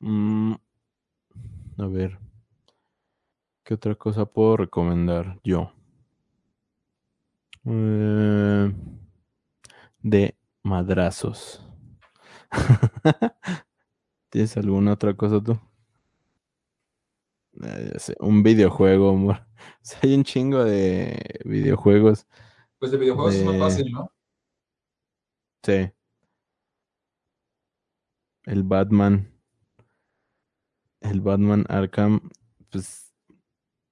Mm, a ver. ¿Qué otra cosa puedo recomendar yo? Eh, de madrazos. ¿Tienes alguna otra cosa tú? Eh, un videojuego, amor. O sea, hay un chingo de videojuegos. Pues de videojuegos de... es más fácil, ¿no? Sí. El Batman. El Batman Arkham, pues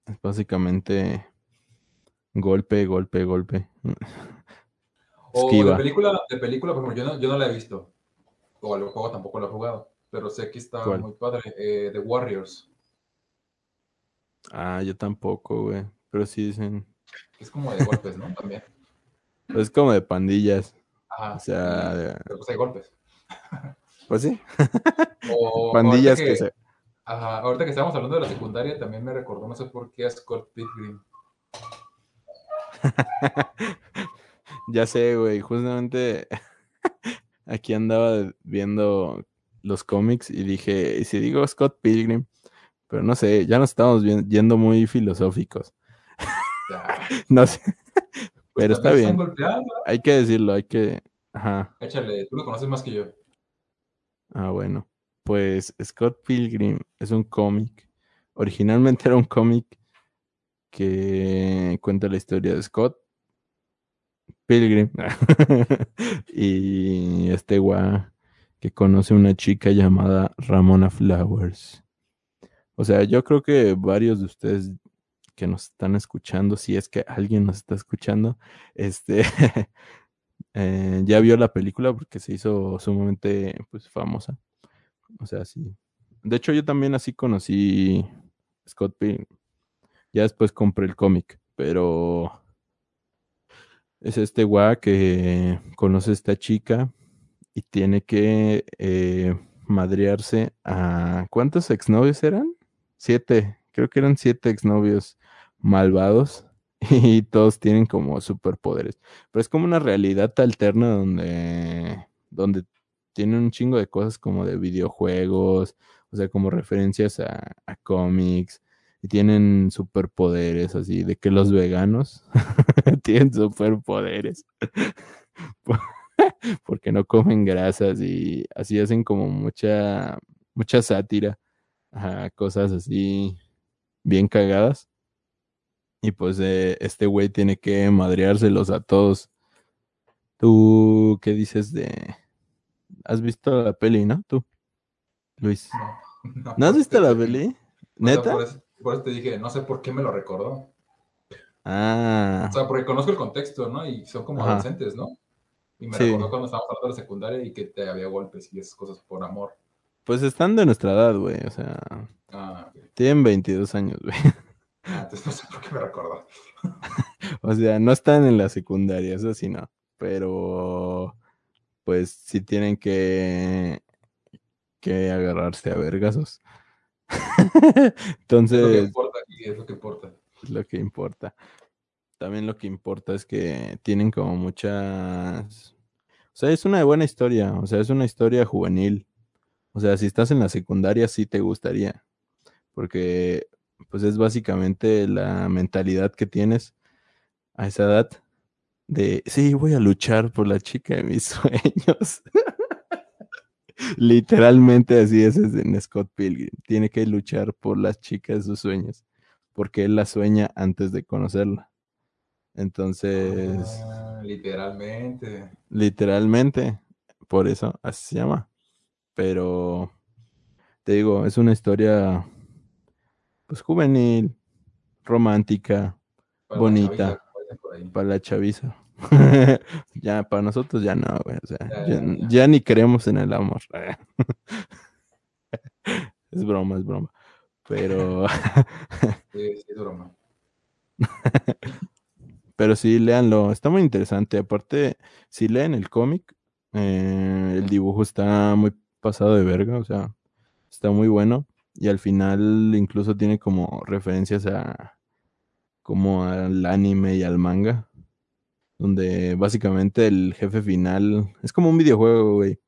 es básicamente golpe, golpe, golpe. O de película, de película, por ejemplo, yo no, yo no la he visto. O el juego tampoco lo he jugado. Pero sé que está ¿Cuál? muy padre. Eh, The Warriors. Ah, yo tampoco, güey. Pero sí dicen. Es como de golpes, ¿no? También. Pues es como de pandillas. Ajá. O sea, de... pero pues hay golpes. Pues sí. O, pandillas que, que se. Ajá, ahorita que estábamos hablando de la secundaria, también me recordó, no sé por qué, a Scott Pilgrim. ya sé, güey. Justamente aquí andaba viendo los cómics y dije, ¿y si digo Scott Pilgrim? Pero no sé, ya nos estamos yendo muy filosóficos. No sé. Pero está bien. Golpeando. Hay que decirlo, hay que. Ajá. Échale, tú lo conoces más que yo. Ah, bueno. Pues Scott Pilgrim es un cómic. Originalmente era un cómic que cuenta la historia de Scott Pilgrim y este guá que conoce una chica llamada Ramona Flowers. O sea, yo creo que varios de ustedes que nos están escuchando, si es que alguien nos está escuchando, este, eh, ya vio la película porque se hizo sumamente pues, famosa. O sea, sí. De hecho, yo también así conocí Scott Pilgrim. Ya después compré el cómic, pero es este guá que conoce a esta chica y tiene que eh, madrearse a... ¿Cuántos exnovios eran? Siete, creo que eran siete exnovios malvados y todos tienen como superpoderes. Pero es como una realidad alterna donde, donde tienen un chingo de cosas como de videojuegos, o sea, como referencias a, a cómics, y tienen superpoderes, así, de que los veganos tienen superpoderes. Porque no comen grasas y así hacen como mucha, mucha sátira a cosas así bien cagadas. Y pues eh, este güey tiene que madreárselos a todos. ¿Tú qué dices de... ¿Has visto la peli, no? Tú, Luis. No, ¿No has por visto la peli? o sea, ¿Neta? Por eso, por eso te dije, no sé por qué me lo recordó. Ah, O sea, porque conozco el contexto, ¿no? Y son como Ajá. adolescentes, ¿no? Y me Sí. recordó cuando estábamos hablando de la secundaria y que te había golpes y esas cosas por amor. Pues están de nuestra edad, güey. O sea, Ah, tienen 22 años, güey. Ah, entonces no sé por qué me recordó. O sea, no están en la secundaria, eso sí no. Pero, pues sí tienen que, que agarrarse a vergazos. Es lo que Entonces, importa aquí, es lo que importa. es lo que importa. También lo que importa es que tienen como muchas... O sea, es una buena historia, o sea, es una historia juvenil. O sea, si estás en la secundaria sí te gustaría, porque pues es básicamente la mentalidad que tienes a esa edad de, sí, voy a luchar por la chica de mis sueños. Literalmente así es en Scott Pilgrim. Tiene que luchar por las chicas de sus sueños, porque él la sueña antes de conocerla. Entonces, Ah, literalmente. literalmente, por eso así se llama. Pero, te digo, es una historia, pues juvenil, romántica, Para Bonita. para la chaviza. ya, para nosotros ya no, güey. O sea, Ya, ya, ya, ya. ya ni creemos en el amor. es broma, es broma. Pero, Sí, sí, es broma. pero sí, léanlo. Está muy interesante. Aparte, si leen el cómic, eh, el dibujo está muy pasado de verga. O sea, está muy bueno. Y al final incluso tiene como referencias a como al anime y al manga. Donde básicamente el jefe final es como un videojuego, güey.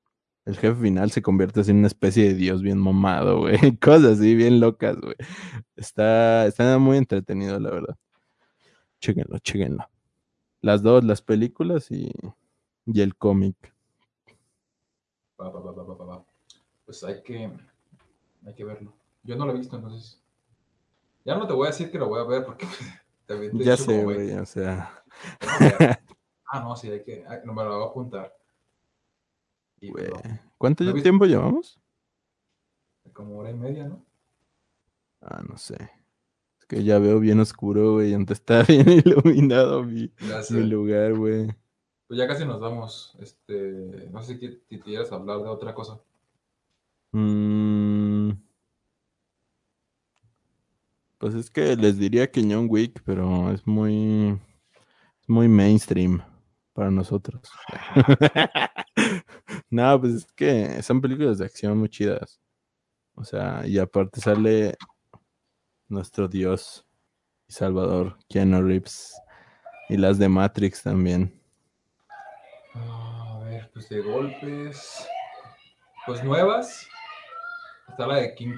El jefe final se convierte así en una especie de dios bien mamado, güey. Cosas así bien locas, güey. Está, está muy entretenido, la verdad. Chéquenlo, chéquenlo. Las dos, las películas y, y el cómic. Va, va, va, va, va, va, va. Pues hay que, hay que verlo. Yo no lo he visto, entonces. Ya no te voy a decir que lo voy a ver porque también te Ya sé, güey, o sea. Ah, no, sí, hay que. ay, no me lo voy a apuntar. Y güey. no, ¿Cuánto tiempo llevamos? como hora y media, ¿no? Ah, no sé. Es que ya veo bien oscuro, güey, antes está bien iluminado mi, lugar, güey. Pues ya casi nos vamos. Este, no sé si si quieres hablar de otra cosa. Mm, pues es que les diría que John Wick, pero es muy, es muy mainstream para nosotros. no, pues es que son películas de acción muy chidas. O sea, y aparte sale nuestro Dios y Salvador, Keanu Reeves, y las de Matrix también. A ver, pues de golpes. Pues nuevas. Está la de King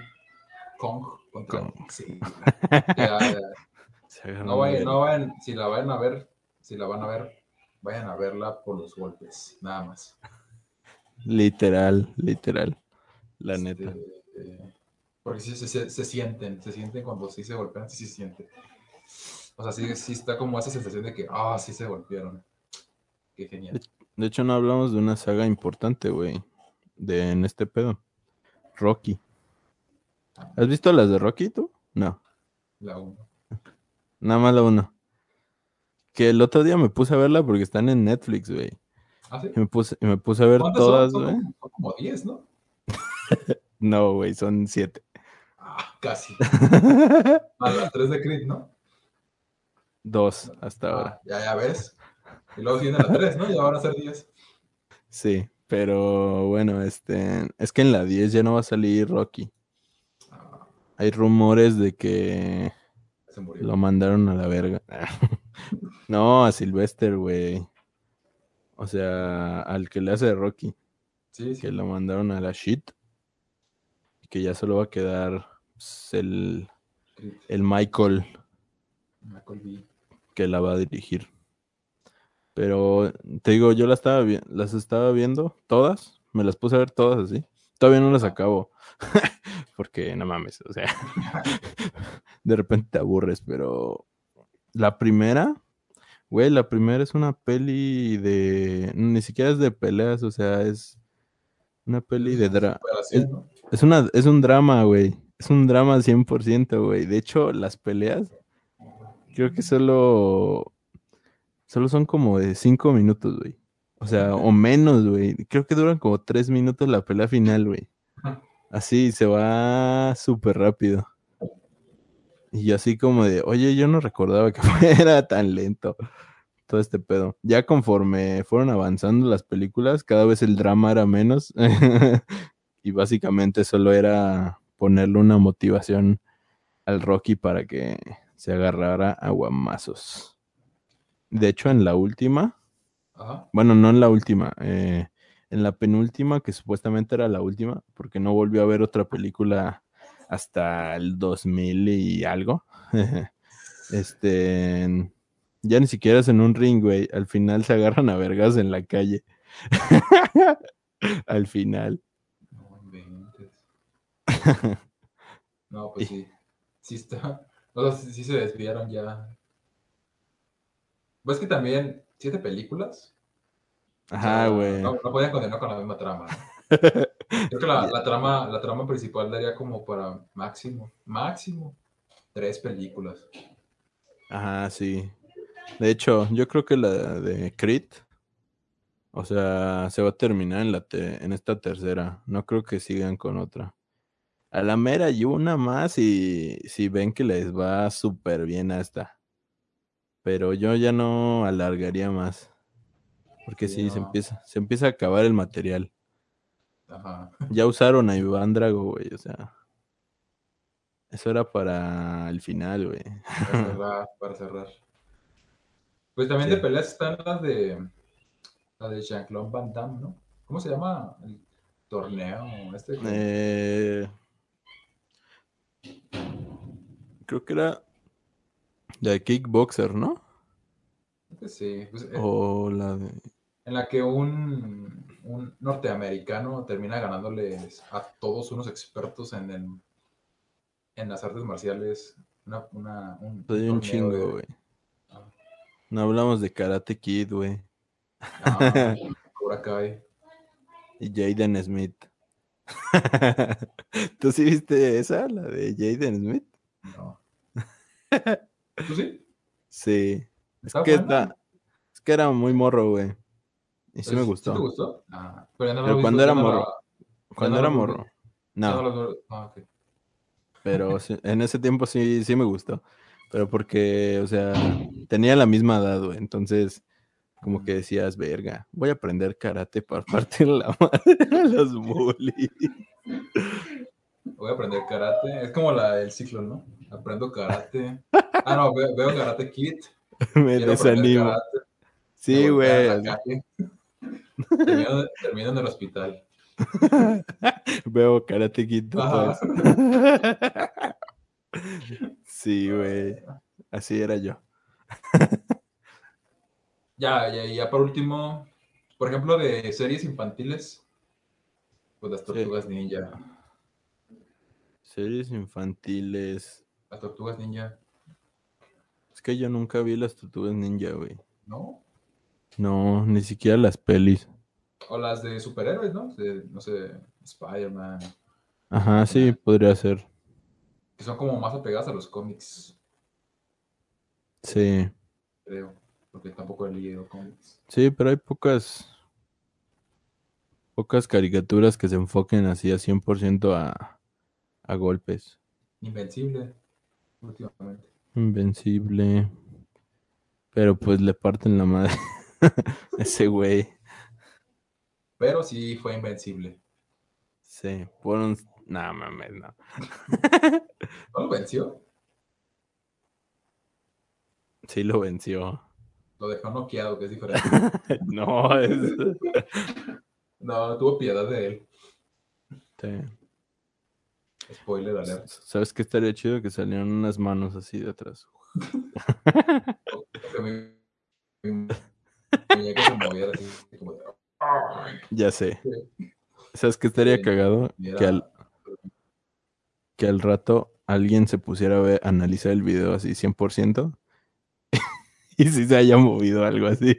Kong contra Kong. Sí. Ya, ya. No vayan, no vayan, si la vayan a ver, si la van a ver, vayan a verla por los golpes, nada más. Literal, literal. La Este, neta. eh, porque sí se, se- se sienten, se sienten cuando sí se golpean, sí se siente. O sea, sí, sí está como esa sensación de que, ah, sí se golpearon. Qué genial. De hecho, no hablamos de una saga importante, güey. De en este pedo. Rocky. ¿Has visto las de Rocky tú? No. La uno. Nada más la 1. Que el otro día me puse a verla porque están en Netflix, güey. ¿Ah, sí? Y me puse, y me puse a ver ¿Cuántas todas, güey. Son, son como 10, ¿no? No, güey, son 7. Ah, casi. A las 3 de Creed, ¿no? Dos hasta ahora. Ah, ya, ya ves. Y luego viene la 3, ¿no? Ya van a ser 10. Sí, pero bueno, este, es que en la 10 ya no va a salir Rocky. Ah, Hay rumores de que se murió. lo mandaron a la verga. No, a Sylvester, güey. O sea, al que le hace Rocky, Sí, sí. que lo mandaron a la shit. Y que ya solo va a quedar pues, el, el Michael Michael B. que la va a dirigir. Pero te digo, yo la estaba vi- las estaba viendo todas, me las puse a ver todas así. Todavía no las acabo. Porque no mames, o sea, de repente te aburres, pero la primera, güey, la primera es una peli de ni siquiera es de peleas, o sea, es una peli de drama. ¿no? Es una es un drama, güey. Es un drama 100%, güey. De hecho, las peleas creo que solo solo son como de cinco minutos, güey. O sea, o menos, güey. Creo que duran como tres minutos la pelea final, güey. Así se va súper rápido. Y yo así como de, oye, yo no recordaba que fuera tan lento todo este pedo. Ya conforme fueron avanzando las películas, cada vez el drama era menos. y básicamente solo era ponerle una motivación al Rocky para que se agarrara a guamazos. De hecho, en la última, Ajá. bueno, no en la última, eh, en la penúltima, que supuestamente era la última, porque no volvió a ver otra película hasta el 2000 y algo. este, ya ni siquiera es en un ring, güey. Al final se agarran a vergas en la calle. Al final. No inventes. No, pues sí. Sí está. O sea, sí, sí se desviaron ya. Pues que también, siete películas. o Ajá, sea, güey. No, no podían continuar con la misma trama. ¿no? Creo que la, la trama, la trama principal daría como para máximo, máximo, tres películas. Ajá, sí. De hecho, yo creo que la de Creed, o sea, se va a terminar en, la te- en esta tercera. No creo que sigan con otra. A la mera y una más y si ven que les va súper bien a esta. Pero yo ya no alargaría más. Porque Sí, se empieza, se empieza a acabar el material. Ajá. Ya usaron a Iván Drago, güey, o sea. Eso era para el final, güey. Para cerrar, para cerrar. Pues también Sí. de peleas están las de la de Jean-Claude Van Damme, ¿no? ¿Cómo se llama el torneo? Este Eh, creo que era la de Kickboxer, ¿no? sí, pues, eh, O la de... en la que un, un norteamericano termina ganándoles a todos unos expertos en, el, en las artes marciales. Una, una, un, Soy un torneo chingo, güey. Ah. No hablamos de Karate Kid, güey. Ah, Kai. Y Jaden Smith. ¿Tú sí viste esa, la de Jaden Smith? No. ¿Tú sí? Sí. Es ¿Está que, buena? está- es que era muy morro, güey. Y sí me ¿Sí gustó. te gustó? Ah, pero no cuando era morro. la- Cuando era morro. No, ah, ok. pero sí- en ese tiempo sí, sí me gustó. Pero porque, o sea, tenía la misma edad, güey. Entonces, como que decías, verga, voy a aprender karate para partir la madre a los bullies. Voy a aprender karate. Es como la del ciclo, ¿no? Aprendo karate. Ah, no, veo, veo karate kid. Me Quiero desanimo. Sí, güey. Termino, termino en el hospital. Veo Karate Kid. Sí, güey. Así era yo. Ya, ya, ya por último, por ejemplo, de series infantiles, pues las tortugas ninja. Series infantiles. Las tortugas ninja, Es que yo nunca vi las tortugas ninja, güey. ¿no? No, ni siquiera las pelis. O las de superhéroes, ¿no? De, no sé, Spider-Man, Ajá, sí, podría ser. que son como más apegadas a los cómics. Sí, creo, porque tampoco he leído cómics. sí, pero hay pocas, pocas caricaturas que se enfoquen así a 100% a, a golpes. Invencible, últimamente. Invencible. Pero pues le parten la madre ese güey. Pero sí fue invencible. Sí, un... No, mames, no. ¿No lo venció? Sí lo venció. Lo dejó noqueado, que es diferente. no, es... No, tuvo piedad de él. Sí. Spoiler alert. ¿Sabes qué estaría chido? Que salieran unas manos así de atrás. Ya sé. ¿Sabes qué estaría cagado? Que al, que al rato alguien se pusiera a ver- a analizar el video así 100% y si se haya movido algo así.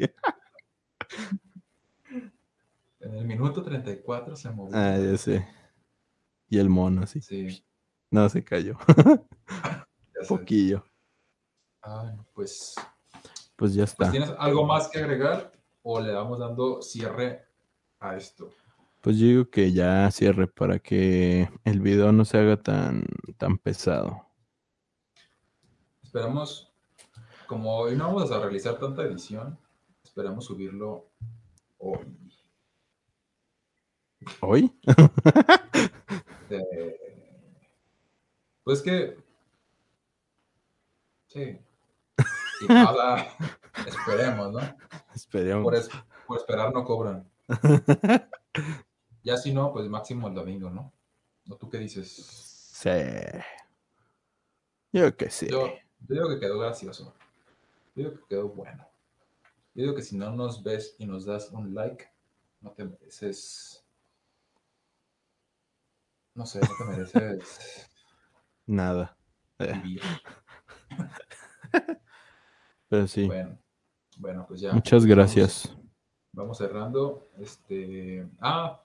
En el minuto 34 se movió. Ah, ya sé. Y el mono así. Sí, No, se cayó. sé. Poquillo. Ay, pues, Pues ya pues, está. ¿tienes algo más que agregar o le vamos dando cierre a esto? Pues yo digo que ya cierre para que el video no se haga tan, tan pesado. Esperamos, como hoy no vamos a realizar tanta edición, esperamos subirlo hoy. ¿Hoy? Eh, pues que. Sí. Y nada, esperemos, ¿no? Esperemos. Por, es- por esperar no cobran. Ya si no, pues máximo el domingo, ¿no? ¿O tú qué dices? Sí. Yo que sí. Yo, yo digo que quedó gracioso. Yo digo que quedó bueno. Yo digo que si no nos ves y nos das un like, no te mereces. No sé, no te mereces Nada. Eh, vivir. pero sí. Bueno, bueno, pues ya. Muchas Vamos- gracias. Vamos cerrando. Este. Ah,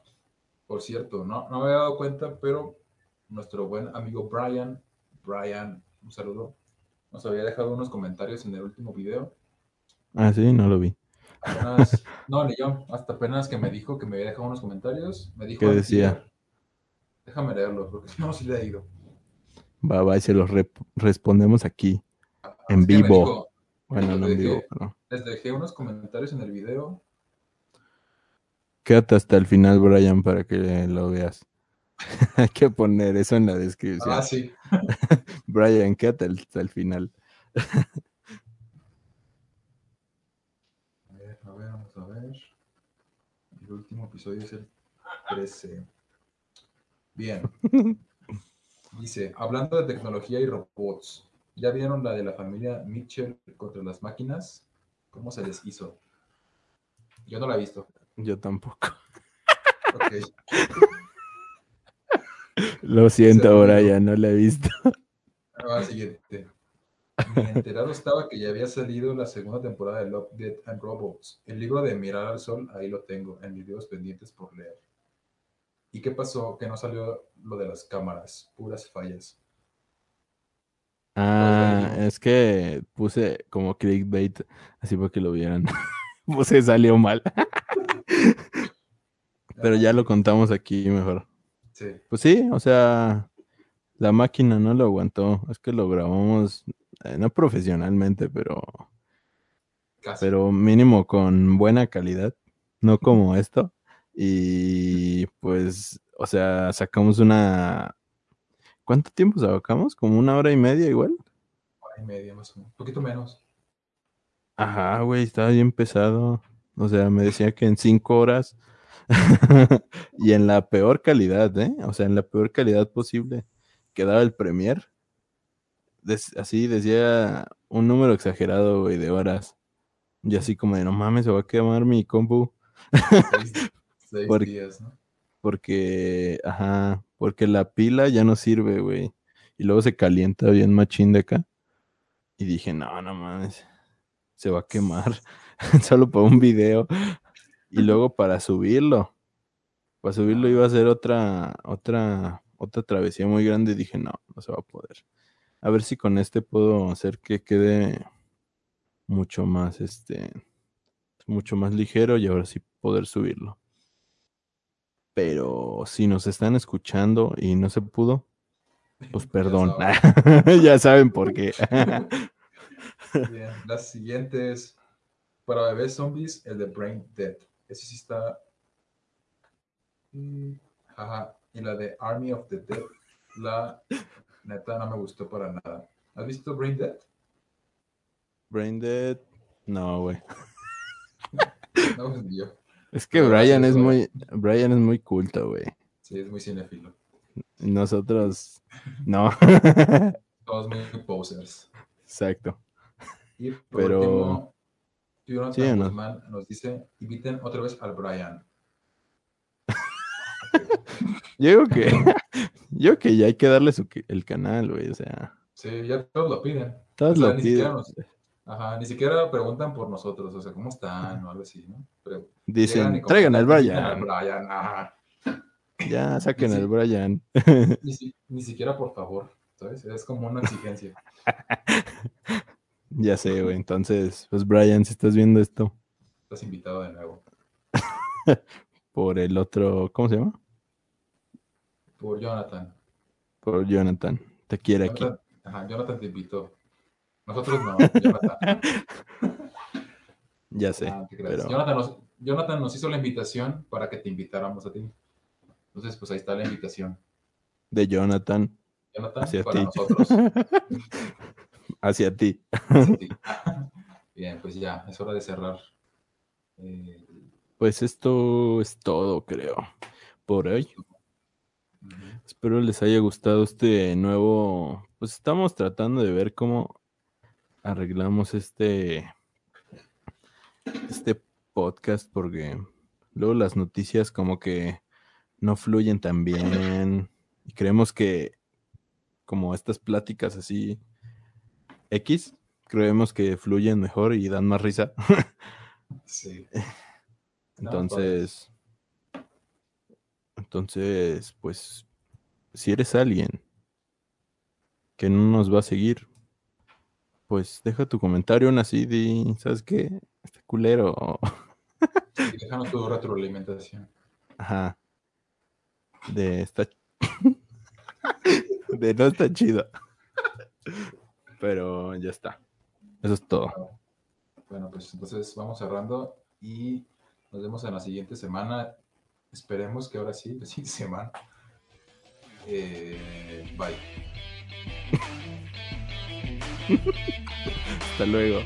por cierto, no, no me había dado cuenta, pero nuestro buen amigo Brian, Brian, un saludo, nos había dejado unos comentarios en el último video. Ah, sí, no lo vi. Apenas, no, ni yo, hasta apenas que me dijo que me había dejado unos comentarios, me dijo. ¿Qué decía? Déjame leerlo, porque no, le he ido. Va, va, y se los respondemos aquí. En que me vivo. Bueno, no en vivo, pero. les dejé unos comentarios en el video. Quédate hasta el final, Brian, para que lo veas. Hay que poner eso en la descripción. Ah, sí. Brian, quédate hasta el final. A ver, a ver, vamos a ver. El último episodio es el 13. Bien. Dice, hablando de tecnología y robots, ¿ya vieron la de la familia Mitchell contra las máquinas? ¿Cómo se les hizo? Yo no la he visto. Yo tampoco. Lo siento. Brian, no la he visto. Ahora siguiente. Ni enterado estaba que ya había salido la segunda temporada de Love, Death and Robots. El libro de Mirar al Sol, ahí lo tengo, en videos pendientes por leer. ¿Y qué pasó? Que no salió lo de las cámaras, puras fallas. Ah, es que puse como clickbait, así para que lo vieran. puse salió mal. Pero ya lo contamos aquí mejor. Sí, Pues sí, o sea, la máquina no lo aguantó. Es que lo grabamos, eh, no profesionalmente, pero, casi. pero mínimo con buena calidad, no como esto. Y pues, o sea, sacamos una... ¿Cuánto tiempo sacamos? ¿Como una hora y media igual? Hora y media más o menos. Un poquito menos. Ajá, güey, estaba bien pesado. O sea, me decía que en cinco horas y en la peor calidad, ¿eh? O sea, en la peor calidad posible que daba el Premier. Des- así decía un número exagerado, güey, de horas. Y así como de, no mames, se va a quemar mi compu. Seis, seis Por- días, ¿no? Porque, ajá, porque la pila ya no sirve, güey. Y luego se calienta bien machín de acá. Y dije, no, no mames, se va a quemar. Solo para un video. Y luego para subirlo. Para subirlo iba a ser otra, otra, otra travesía muy grande. Y dije, no, no se va a poder. A ver si con este puedo hacer que quede mucho más, este, mucho más ligero y ahora sí poder subirlo. Pero si nos están escuchando y no se pudo, pues perdón. ya saben por qué. Bien, las siguientes. Para bebés zombies, el de Brain Dead. Ese sí está. Mm, ajá. Y la de Army of the Dead. La neta no me gustó para nada. ¿Has visto Brain Dead? Brain Dead. No, güey. No, pues yo. Es que Brian es muy, Brian es muy culto, güey. Sí, es muy cinéfilo. Nosotros, no. Todos muy posers. Exacto. Y por Pero- último, Jonathan Sí, ¿o no? Guzmán nos dice, inviten otra vez al Brian. Yo digo que, yo que ya hay que darle su, el canal, güey. O sea, Sí, ya todos lo piden. todos O sea, lo piden. nos- Ajá, ni siquiera preguntan por nosotros, o sea, ¿cómo están? O algo así, ¿no? Pero Dicen, traigan al "Inviten al Brian. Brian, ajá. Ya, saquen al Brian. Ni, si- ni siquiera por favor, ¿sabes? Es como una exigencia. Ya sé, güey. Entonces, pues Brian, si estás viendo esto Estás invitado de nuevo. por el otro, ¿cómo se llama? Por Jonathan. Por Jonathan. Te quiere aquí. Ajá, Jonathan te invitó. Nosotros no, Jonathan. Ya sé. Ah, pero- Jonathan, nos, Jonathan nos hizo la invitación para que te invitáramos a ti. Entonces, pues ahí está la invitación. De Jonathan Jonathan, Hacia para ti. nosotros. hacia ti. Hacia ti. Bien, pues ya, es hora de cerrar. Eh, Pues esto es todo, creo. Por hoy. Espero les haya gustado este nuevo. Pues estamos tratando de ver cómo arreglamos este. Este podcast, porque luego las noticias como que no fluyen tan bien. Y creemos que como estas pláticas así X, creemos que fluyen mejor y dan más risa. Sí. Entonces, entonces, pues, si eres alguien que no nos va a seguir, pues deja tu comentario aún así, di, ¿sabes qué? Este culero. Y déjanos tu retroalimentación. Ajá. De está de no está chido. Pero ya está. Eso es todo. Bueno, pues entonces vamos cerrando y nos vemos en la siguiente semana. Esperemos que ahora sí, la siguiente semana. Eh, bye. Hasta luego.